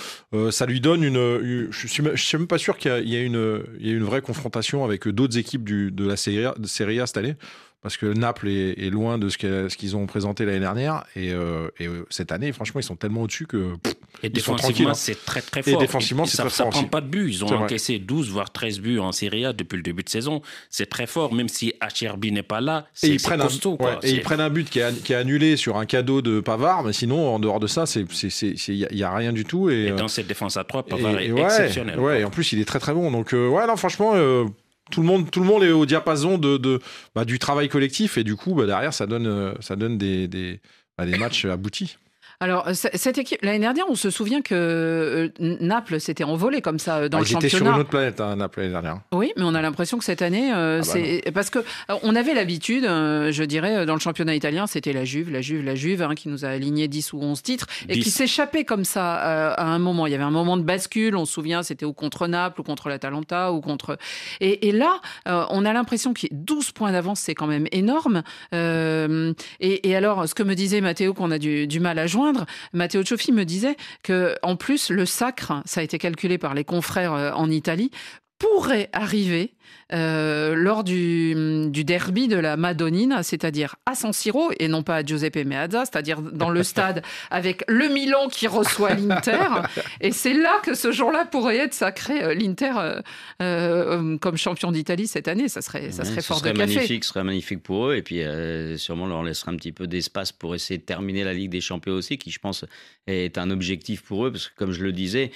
ça lui donne une. une- je suis, suis même pas sûr qu'il y, y y une vraie confrontation avec d'autres équipes du, de la Serie A cette année. Parce que Naples est, est loin de ce qu'ils ont présenté l'année dernière. Et, euh, et, euh, cette année, franchement, ils sont tellement au-dessus que. pff, Et ils sont tranquilles. défensivement, hein. c'est très très Et fort. défensivement, Et c'est ça, très ça fort prend aussi. pas de but. Ils ont C'est vrai. encaissé 12 voire 13 buts en Serie A depuis le début de saison. C'est très fort, même si HRB n'est pas là. Et C'est ils, c'est prennent costaud. un, ouais, et ils C'est- prennent un but qui est, an- qui est annulé sur un cadeau de Pavard, mais sinon, en dehors de ça, il n'y a, rien du tout. Et, Et euh, dans cette défense à 3, et- Pavard est ouais, exceptionnel. Ouais, et en plus, il est très très bon. Donc, euh, ouais, non, franchement, euh, tout, le monde, le est au diapason bah, du travail collectif, et du coup, bah, derrière, ça donne, euh, ça des, des, bah, des matchs aboutis. Alors, cette équipe, l'année dernière, on se souvient que euh, Naples s'était envolé comme ça euh, dans Ah, le ils étaient championnat. sur une autre planète, hein, Naples, l'année dernière. Oui, mais on a l'impression que cette année, euh, bah c'est parce que euh, on avait l'habitude, euh, je dirais, euh, dans le championnat italien, c'était la Juve, la Juve, la Juve, hein, qui nous a aligné 10 ou 11 titres et 10. qui s'échappait comme ça euh, à un moment. Il y avait un moment de bascule, on se souvient, c'était ou contre Naples, ou contre l'Atalanta, ou contre. Et, et là, euh, on a l'impression qu'il y a 12 points d'avance, c'est quand même énorme. Euh, et, et alors, ce que me disait Matteo, qu'on a du, du mal à joindre, Matteo Cioffi me disait que, en plus, le sacre, ça a été calculé par les confrères euh, en Italie, pourrait arriver euh, lors du, du derby de la Madonnina, c'est-à-dire à San Siro et non pas à Giuseppe Meazza, c'est-à-dire dans le stade avec le Milan qui reçoit l'Inter. Et c'est là que ce jour-là pourrait être sacré euh, l'Inter euh, euh, comme champion d'Italie cette année. Ça serait, ça Ouais, serait ce fort serait de café. magnifique, ce serait magnifique pour eux. Et puis, sûrement, leur laissera un petit peu d'espace pour essayer de terminer la Ligue des Champions aussi, qui, je pense, est un objectif pour eux. Parce que, comme je le disais,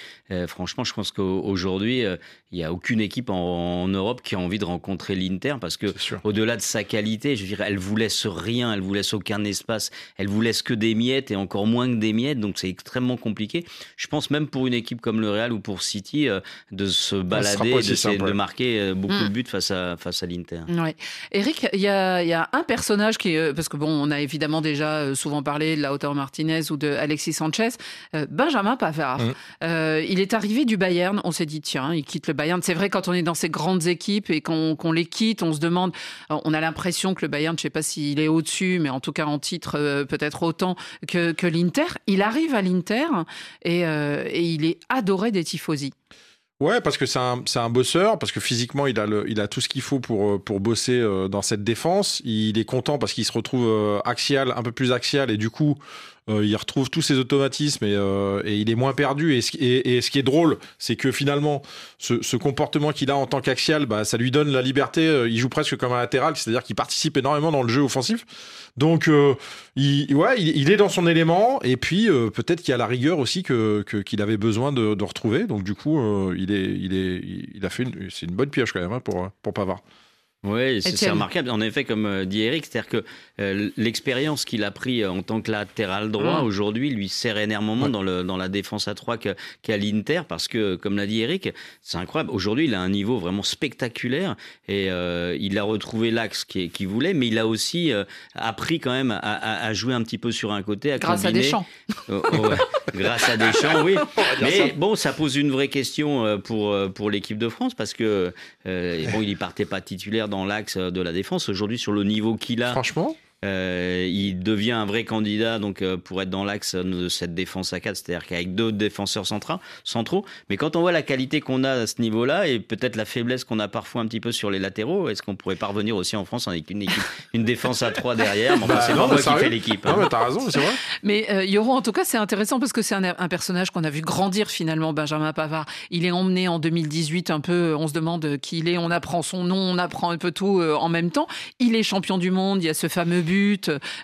franchement, je pense qu'aujourd'hui, il n'y a aucune équipe en, en Europe qui a envie de rencontrer l'Inter. Parce que, au-delà de sa qualité, je dirais, elle vous laisse rien, elle vous laisse aucun espace, elle vous laisse que des miettes et encore moins que des miettes. Donc, c'est extrêmement compliqué. Je pense même pour une équipe comme le Real ou pour City, euh, de se balader, et de marquer euh, beaucoup Mm. de buts face à, face à l'Inter. Ouais. Eric, il y a, il y a un personnage qui est, euh, parce que bon, on a évidemment déjà souvent parlé de Lautaro Martinez ou de Alexis Sanchez, euh, Benjamin Pavard. Mm. Euh, il est arrivé du Bayern, on s'est dit tiens, il quitte le Bayern. C'est vrai quand on est dans ces grandes équipes et qu'on qu'on les quitte, on se demande, euh, on a l'impression que le Bayern, je sais pas s'il est au-dessus, mais en tout cas en titre euh, peut-être autant que, l'Inter. Il arrive à l'Inter et, euh, et il est adoré des tifosi. Ouais, parce que c'est un, un bosseur, parce que physiquement, il a, le, il a tout ce qu'il faut pour, pour bosser dans cette défense. Il est content parce qu'il se retrouve axial, un peu plus axial, et du coup, euh, il retrouve tous ses automatismes et, euh, il est moins perdu. Et ce, qui- est drôle, c'est que finalement, ce, comportement qu'il a en tant qu'axial, bah, ça lui donne la liberté. Euh, Il joue presque comme un latéral, c'est-à-dire qu'il participe énormément dans le jeu offensif. Donc, il, ouais, il, est dans son élément. Et puis, peut-être qu'il y a la rigueur aussi que qu'il avait besoin de, retrouver. Donc, du coup, il est, il est, il a fait, une, c'est une bonne pioche quand même hein, pour pour Pavard. Oui, c'est remarquable. En effet, comme euh, dit Eric, c'est-à-dire que euh, l'expérience qu'il a pris euh, en tant que latéral droit Mm. aujourd'hui lui sert énormément dans, le, dans la défense à 3 que- qu'à l'Inter parce que, comme l'a dit Eric, c'est incroyable. Aujourd'hui, il a un niveau vraiment spectaculaire et euh, il a retrouvé l'axe qu'il voulait, mais il a aussi euh, appris quand même à, à- à jouer un petit peu sur un côté. À Grâce à. Deschamps. Oh, oh, ouais. Grâce à Deschamps, oui. Mais bon, ça pose une vraie question pour, pour l'équipe de France parce que bon, il y partait pas titulaire dans l'axe de la défense. Aujourd'hui, sur le niveau qu'il a, Franchement, euh, il devient un vrai candidat donc euh, pour être dans l'axe de cette défense à 4, c'est-à-dire qu'avec deux défenseurs centraux, centraux. Mais quand on voit la qualité qu'on a à ce niveau-là et peut-être la faiblesse qu'on a parfois un petit peu sur les latéraux, est-ce qu'on pourrait parvenir aussi en France avec une équipe, une défense à 3 derrière? Bah, C'est non, moi qui fais l'équipe. Non, hein. mais t'as raison, c'est vrai. Mais euh, Yoro, en tout cas, c'est intéressant parce que c'est un, un personnage qu'on a vu grandir finalement, Benjamin Pavard. Il est emmené en 2018 un peu, on se demande qui il est, on apprend son nom, on apprend un peu tout euh, en même temps. Il est champion du monde, il y a ce fameux but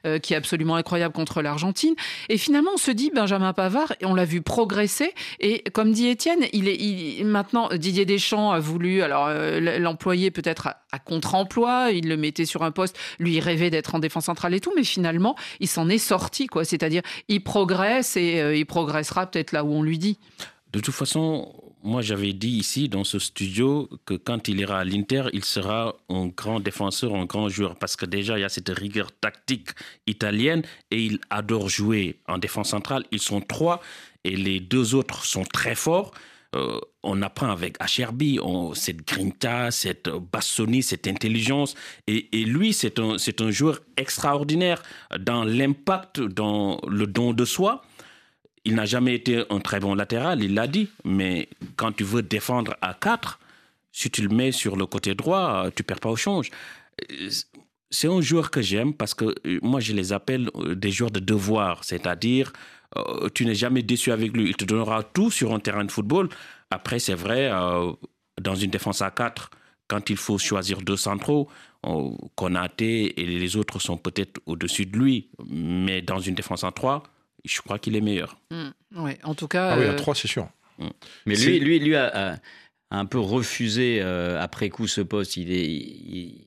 euh, qui est absolument incroyable contre l'Argentine. Et finalement, on se dit, Benjamin Pavard, on l'a vu progresser. Et comme dit Étienne, il est maintenant, Didier Deschamps a voulu alors euh, l'employer peut-être à, à contre-emploi, il le mettait sur un poste, lui il rêvait d'être en défense centrale et tout, mais finalement, il s'en est sorti, quoi. C'est-à-dire, il progresse et euh, il progressera peut-être là où on lui dit. De toute façon, moi j'avais dit ici dans ce studio que quand il ira à l'Inter, il sera un grand défenseur, un grand joueur, parce que déjà il y a cette rigueur tactique italienne et il adore jouer en défense centrale. Ils sont trois et les deux autres sont très forts. Euh, on apprend avec on- cette grinta, cette Bassoni, cette intelligence. Et, lui, c'est un, c'est un joueur extraordinaire dans l'impact, dans le don de soi. Il n'a jamais été un très bon latéral, il l'a dit. Mais quand tu veux défendre à 4, si tu le mets sur le côté droit, tu perds pas au change. Euh, C'est un joueur que j'aime parce que euh, moi, je les appelle euh, des joueurs de devoir. C'est-à-dire, tu n'es jamais déçu avec lui. Il te donnera tout sur un terrain de football. Après, c'est vrai, dans une défense à 4, quand il faut choisir deux centraux, Konaté et les autres sont peut-être au-dessus de lui. Mais dans une défense à 3, je crois qu'il est meilleur. Mm. Ouais, en tout cas. Ah oui, à euh, 3, c'est sûr. Mais C'est- lui, lui, lui a, a- un peu refusé euh, après coup ce poste. Il, est,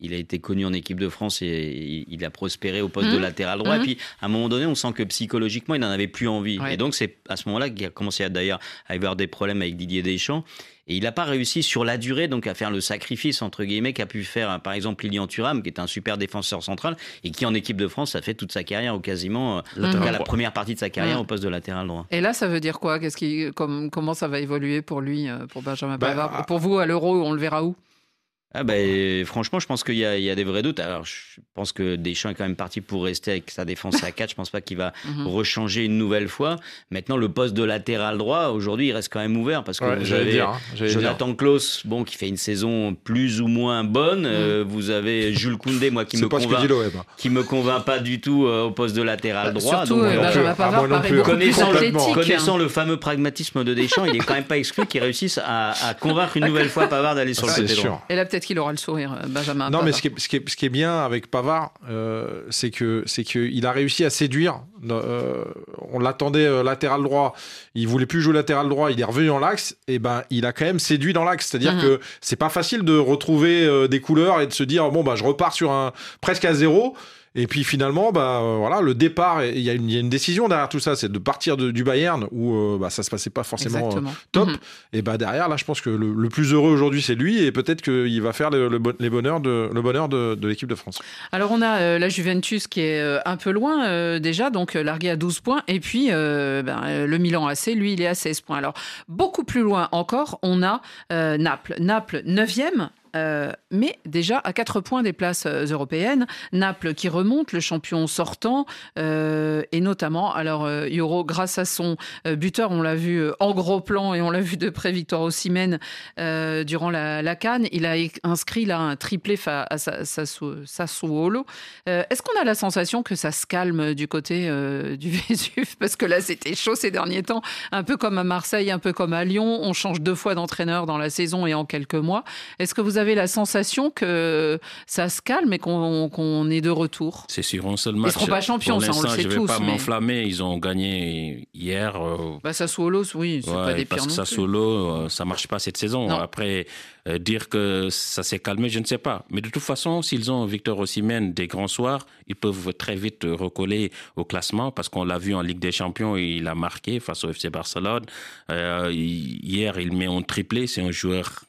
il, a été connu en équipe de France et il, a prospéré au poste de Mhm. latéral droit. Et puis, à un moment donné, on sent que psychologiquement, il n'en avait plus envie. Ouais. Et donc, c'est à ce moment-là qu'il a commencé à d'ailleurs à avoir des problèmes avec Didier Deschamps. Et il n'a pas réussi sur la durée donc à faire le sacrifice entre guillemets qu'a pu faire par exemple Lilian Thuram qui est un super défenseur central et qui en équipe de France a fait toute sa carrière ou quasiment euh, en tout Latéral cas, la première partie de sa carrière au poste de latéral droit. Et là, ça veut dire quoi? Qu'est-ce qui, comme- Comment ça va évoluer pour lui, euh, pour Benjamin Bah, Pavard? ah. Pour vous, à l'Euro, on le verra où? Ah ben, franchement, je pense qu'il y, a- il y a des vrais doutes. Alors, je pense que Deschamps est quand même parti pour rester avec sa défense à 4. Je pense pas qu'il va Mhm. rechanger une nouvelle fois. Maintenant, le poste de latéral droit, aujourd'hui, il reste quand même ouvert parce que Ouais, vous j'allais avez dire, hein, Jonathan Klaus, bon, qui fait une saison plus ou moins bonne. Euh, vous avez Jules Koundé, moi, qui me pas ce que convainc, qui me convainc pas du tout euh, au poste de latéral Bah, droit. surtout, euh, Ah, Pavard plus connaissant, le, fameux pragmatisme de Deschamps, il est quand même pas exclu qu'il réussisse à, à convaincre une nouvelle fois Pavard d'aller sur le C'est côté sûr. droit. Et là, peut-être qu'il aura le sourire, euh, Benjamin Non, Pavard. mais ce qui, est, ce, qui est, ce qui est bien avec Pavard, euh, c'est que c'est qu'il a réussi à séduire. euh, on l'attendait latéral droit, il voulait plus jouer latéral droit, il est revenu en l'axe. Et ben, il a quand même séduit dans l'axe. C'est-à-dire Mhm. que c'est pas facile de retrouver des couleurs et de se dire bon bah je repars sur un presque à zéro. Et puis finalement, bah euh, voilà, le départ, il y, a une- il y a une décision derrière tout ça, c'est de partir de- du Bayern où euh, bah, ça se passait pas forcément euh, top. Mhm. Et bah derrière, là, je pense que le, le plus heureux aujourd'hui, c'est lui, et peut-être qu'il va faire le, les bonheurs de, le bonheur de, de l'équipe de France. Alors on a euh, la Juventus qui est euh, un peu loin déjà, donc largué à 12 points, et puis ben, le Milan AC, lui, il est à 16 points. Alors beaucoup plus loin encore, on a Naples. Naples 9e. Euh, mais déjà à 4 points des places euh, européennes, Naples qui remonte, le champion sortant, euh, et notamment, alors euh, Euro, grâce à son buteur, on l'a vu en gros plan et on l'a vu de près, Victor Osimhen, euh, durant la, la Cannes, il a inscrit là un triplé à Sassu- Sassuolo. Est-ce qu'on a la sensation que ça se calme du côté du Vésuve? Parce que là, c'était chaud ces derniers temps, un peu comme à Marseille, un peu comme à Lyon. On change deux fois d'entraîneur dans la saison et en quelques mois. Est-ce que vous avez la sensation que ça se calme et qu'on est de retour? C'est sur un seul match. seront pas champions, ça, on le sait je vais tous, pas mais- m'enflammer. Ils ont gagné hier. euh, bah, Sassuolo, oui, c'est pas Ouais, des parce pires non solo, euh, ça marche pas cette saison. Non. Après, euh, dire que ça s'est calmé, je ne sais pas. Mais de toute façon, s'ils ont Victor Osimhen des grands soirs, ils peuvent très vite recoller au classement parce qu'on l'a vu en Ligue des Champions, il a marqué face au FC Barcelone. Euh, hier, il met un triplé. C'est un joueur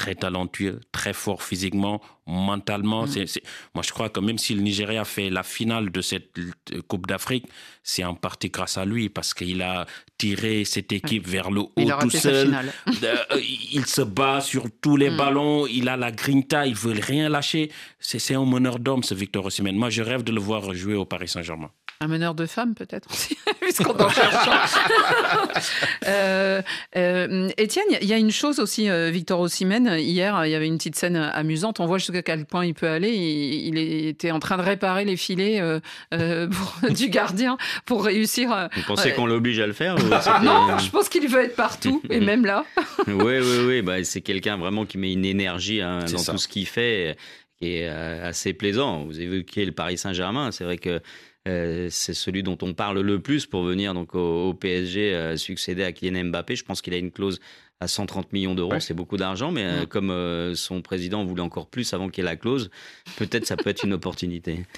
très talentueux, très fort physiquement, mentalement. Mm. C'est- Moi, je crois que même si le Nigeria fait la finale de cette euh, Coupe d'Afrique, c'est en partie grâce à lui parce qu'il a tiré cette équipe vers le haut Il tout seul. finale. Euh, il se bat sur tous les Mm. ballons, il a la grinta, il veut rien lâcher. C'est c'est un meneur d'homme, ce Victor Osimhen. Moi, je rêve de le voir jouer au Paris Saint-Germain. Un meneur de femmes, peut-être aussi, puisqu'on en cherche. euh, euh, Étienne, il y a une chose aussi, euh, Victor Ossimène. Hier, il y avait une petite scène amusante. On voit jusqu'à quel point il peut aller. Il, il était en train de réparer les filets euh, euh, pour- du gardien pour réussir. à- Vous pensez qu'on l'oblige à le faire ou Non, je pense qu'il veut être partout, et même là. Oui, oui, oui. Bah, c'est quelqu'un vraiment qui met une énergie hein, dans ça. tout ce qu'il fait, qui est euh, assez plaisant. Vous évoquez le Paris Saint-Germain. C'est vrai que euh, c'est celui dont on parle le plus pour venir donc au, au PSG euh, succéder à Kylian Mbappé. Je pense qu'il a une clause à 130 millions d'euros. Ouais. C'est beaucoup d'argent, mais euh, comme euh, son président voulait encore plus avant qu'il y ait la clause, peut-être ça peut être une opportunité.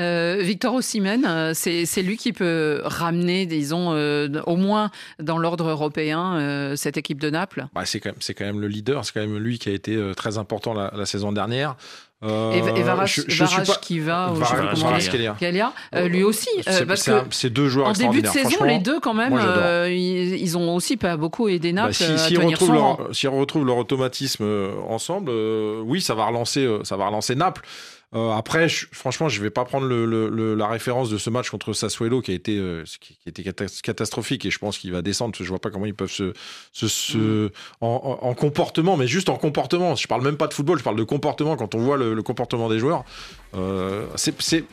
Euh, Victor Osimhen, euh, c'est c'est lui qui peut ramener, disons, euh, au moins dans l'ordre européen, euh, cette équipe de Naples? Bah, c'est quand, même- c'est quand même le leader, c'est quand même lui qui a été euh, très important la, la saison dernière. Euh, Et, et Varach, pas- qui va, je Varach- Varach. Kelia, euh, lui aussi, euh, C'est- parce que c'est deux joueurs en début de saison, les deux quand même, Moi, euh, ils, ils ont aussi pas beaucoup aidé Bah, Naples si- à S'ils tenir leur, s'ils retrouvent leur automatisme euh, ensemble, euh, oui, ça va relancer, euh, ça va relancer Naples. Euh, après, je- franchement, je vais pas prendre le- le- le- la référence de ce match contre Sassuolo qui a été, euh, qui, qui était catas- catastrophique et je pense qu'il va descendre. parce que Je vois pas comment ils peuvent se, se, se- en, en- en comportement, mais juste en comportement. Je parle même pas de football, je parle de comportement. Quand on voit le, comportement des joueurs, euh, c'est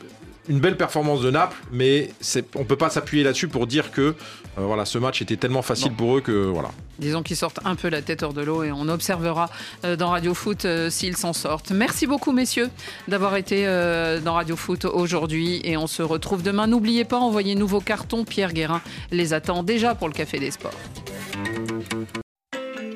une belle performance de Naples, mais on peut pas s'appuyer là-dessus pour dire que euh, voilà, ce match était tellement facile pour eux que voilà. Disons qu'ils sortent un peu la tête hors de l'eau et on observera euh, dans Radio Foot euh, s'ils s'en sortent. Merci beaucoup messieurs d'avoir été dans Radio Foot aujourd'hui et on se retrouve demain. N'oubliez pas, envoyez-nous vos cartons. Pierre Guérin les attend déjà pour le Café des Sports.